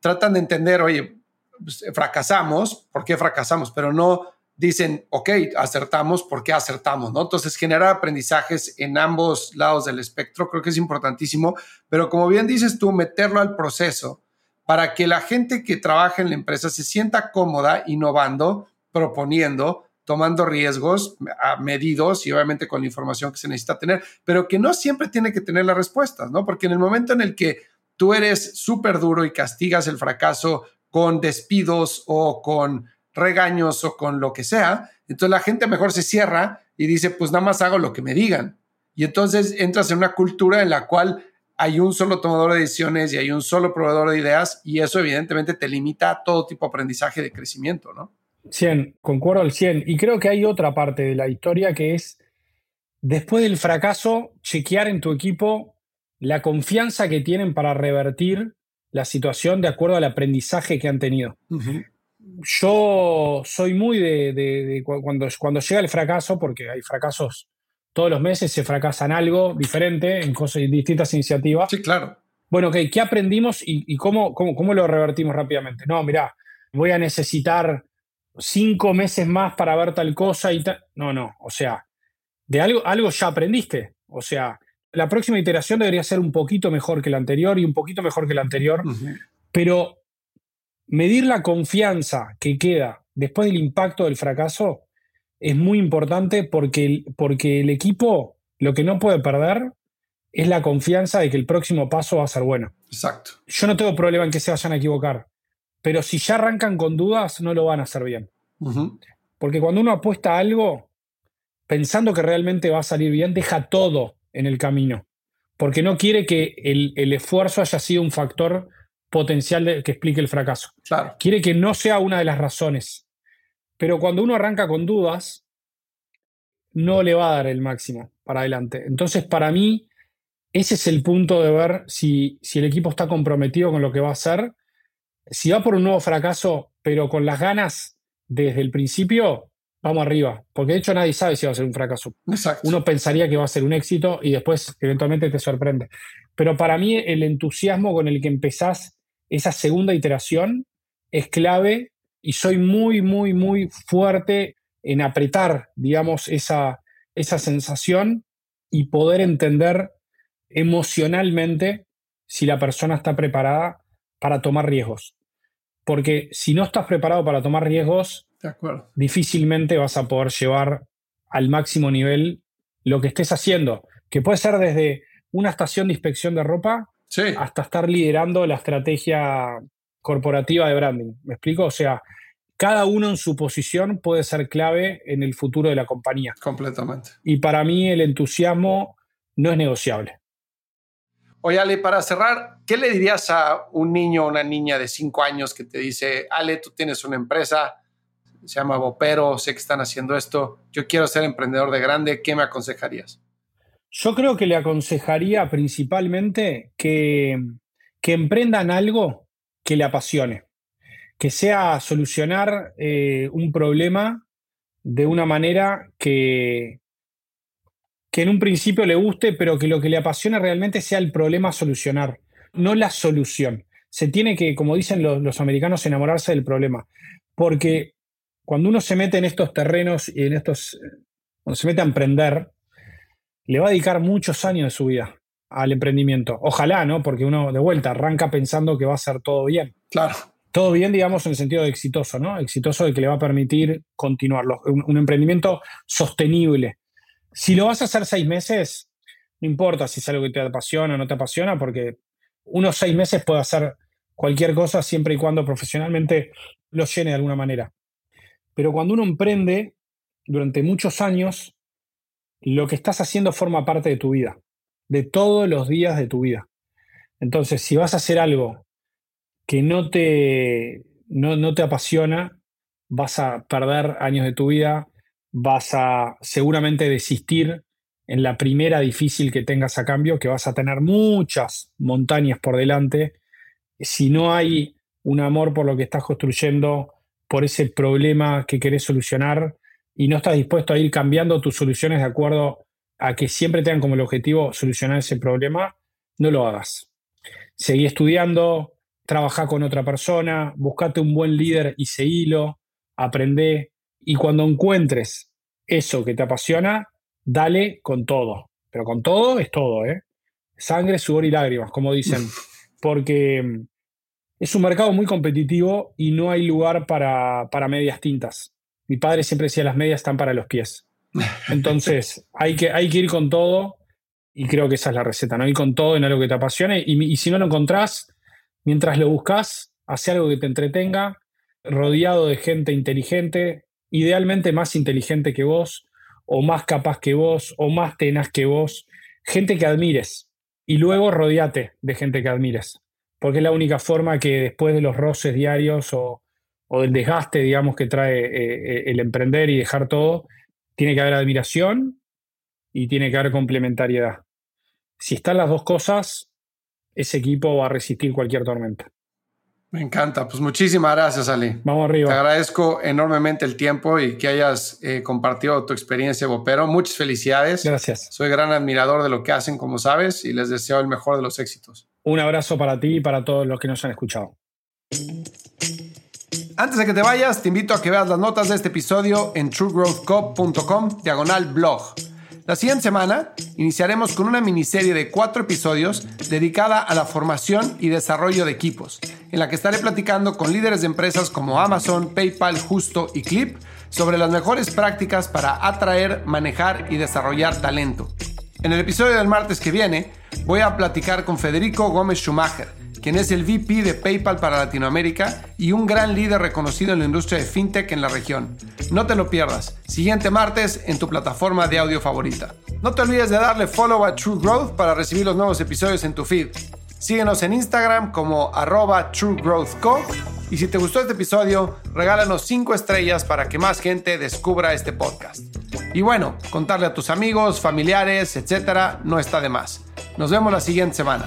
tratan de entender, oye, pues, fracasamos, ¿por qué fracasamos? Pero no dicen, ok, acertamos, ¿por qué acertamos? ¿no? Entonces, generar aprendizajes en ambos lados del espectro creo que es importantísimo, pero como bien dices tú, meterlo al proceso para que la gente que trabaja en la empresa se sienta cómoda innovando, proponiendo, tomando riesgos medidos y obviamente con la información que se necesita tener, pero que no siempre tiene que tener las respuestas, ¿no? Porque en el momento en el que tú eres súper duro y castigas el fracaso con despidos o con regaños o con lo que sea, entonces la gente mejor se cierra y dice, pues nada más hago lo que me digan. Y entonces entras en una cultura en la cual hay un solo tomador de decisiones y hay un solo proveedor de ideas y eso evidentemente te limita a todo tipo de aprendizaje de crecimiento, ¿no? 100, concuerdo al 100. Y creo que hay otra parte de la historia que es después del fracaso, chequear en tu equipo la confianza que tienen para revertir la situación de acuerdo al aprendizaje que han tenido. Yo soy muy de, cuando, cuando llega el fracaso, porque hay fracasos todos los meses, se fracasan algo diferente en cosas, distintas iniciativas. Sí, claro. Bueno, ¿qué aprendimos y, cómo, cómo, cómo, lo revertimos rápidamente? No, mira, voy a necesitar cinco meses más para ver tal cosa y tal. No, no, o sea, de algo, algo ya aprendiste. O sea, la próxima iteración debería ser un poquito mejor que la anterior y un poquito mejor que la anterior, pero medir la confianza que queda después del impacto del fracaso es muy importante porque, porque el equipo lo que no puede perder es la confianza de que el próximo paso va a ser bueno. Exacto. Yo no tengo problema en que se vayan a equivocar, pero si ya arrancan con dudas, no lo van a hacer bien. Porque cuando uno apuesta a algo, pensando que realmente va a salir bien, deja todo en el camino, porque no quiere que el, esfuerzo haya sido un factor potencial que explique el fracaso. Claro. Quiere que no sea una de las razones. Pero cuando uno arranca con dudas, no le va a dar el máximo para adelante. Entonces, para mí, ese es el punto de ver si, si el equipo está comprometido con lo que va a hacer. Si va por un nuevo fracaso, pero con las ganas desde el principio, vamos arriba. Porque de hecho nadie sabe si va a ser un fracaso. Uno pensaría que va a ser un éxito y después eventualmente te sorprende. Pero para mí el entusiasmo con el que empezás esa segunda iteración es clave y soy muy, muy, muy fuerte en apretar, digamos, esa, esa sensación y poder entender emocionalmente si la persona está preparada para tomar riesgos. Porque si no estás preparado para tomar riesgos, difícilmente vas a poder llevar al máximo nivel lo que estés haciendo, que puede ser desde una estación de inspección de ropa hasta estar liderando la estrategia corporativa de branding. ¿Me explico? O sea, cada uno en su posición puede ser clave en el futuro de la compañía. Completamente. Y para mí el entusiasmo no es negociable. Oye, Ale, para cerrar, ¿qué le dirías a un niño o una niña de cinco años que te dice, Ale, tú tienes una empresa, se llama Bopero, sé que están haciendo esto, yo quiero ser emprendedor de grande, ¿qué me aconsejarías? Yo creo que le aconsejaría principalmente que, que emprendan algo que le apasione, que sea solucionar eh, un problema de una manera que, que en un principio le guste, pero que lo que le apasiona realmente sea el problema a solucionar, no la solución. Se tiene que, como dicen los, americanos, enamorarse del problema. Porque cuando uno se mete en estos terrenos y en estos, cuando se mete a emprender, le va a dedicar muchos años de su vida al emprendimiento. Ojalá, ¿no? Porque uno de vuelta arranca pensando que va a ser todo bien. Claro. Todo bien, digamos, en el sentido de exitoso, ¿no? Exitoso de que le va a permitir continuarlo. un emprendimiento sostenible, si lo vas a hacer seis meses, no importa si es algo que te apasiona o no te apasiona, porque unos seis meses puede hacer cualquier cosa siempre y cuando profesionalmente lo llene de alguna manera. Pero cuando uno emprende durante muchos años, lo que estás haciendo forma parte de tu vida, de todos los días de tu vida. Entonces, si vas a hacer algo que no te, no, no te apasiona, vas a perder años de tu vida, vas a seguramente desistir en la primera difícil que tengas a cambio, que vas a tener muchas montañas por delante. Si no hay un amor por lo que estás construyendo, por ese problema que querés solucionar y no estás dispuesto a ir cambiando tus soluciones de acuerdo a que siempre tengan como el objetivo solucionar ese problema, no lo hagas. Seguí estudiando, trabaja con otra persona, buscate un buen líder y seguilo, aprende, y cuando encuentres eso que te apasiona, dale con todo. Pero con todo es todo, ¿eh? Sangre, sudor y lágrimas, como dicen. Porque mm, es un mercado muy competitivo y no hay lugar para, para medias tintas. Mi padre siempre decía las medias están para los pies. Entonces, hay que, hay que ir con todo y creo que esa es la receta, ¿no? Ir con todo en algo que te apasione y, si no lo encontrás, mientras lo buscas, hace algo que te entretenga, rodeado de gente inteligente, idealmente más inteligente que vos, o más capaz que vos, o más tenaz que vos, gente que admires. Y luego rodeate de gente que admires, porque es la única forma que después de los roces diarios o, del desgaste, digamos, que trae eh, eh, el emprender y dejar todo, tiene que haber admiración y tiene que haber complementariedad. Si están las dos cosas, ese equipo va a resistir cualquier tormenta. Me encanta. Pues muchísimas gracias, Ali. Vamos arriba. Te agradezco enormemente el tiempo y que hayas eh, compartido tu experiencia, Bopero. Muchas felicidades. Gracias. Soy gran admirador de lo que hacen, como sabes, y les deseo el mejor de los éxitos. Un abrazo para ti y para todos los que nos han escuchado. Antes de que te vayas, te invito a que veas las notas de este episodio en truegrowthcop.com diagonal blog. La siguiente semana iniciaremos con una miniserie de cuatro episodios dedicada a la formación y desarrollo de equipos, en la que estaré platicando con líderes de empresas como Amazon, PayPal, Justo y Clip sobre las mejores prácticas para atraer, manejar y desarrollar talento. En el episodio del martes que viene voy a platicar con Federico Gómez Schumacher, quien es el VP de PayPal para Latinoamérica y un gran líder reconocido en la industria de fintech en la región. No te lo pierdas. Siguiente martes en tu plataforma de audio favorita. No te olvides de darle follow a True Growth para recibir los nuevos episodios en tu feed. Síguenos en Instagram como arroba truegrowthco y si te gustó este episodio, regálanos 5 estrellas para que más gente descubra este podcast. Y bueno, contarle a tus amigos, familiares, etcétera, no está de más. Nos vemos la siguiente semana.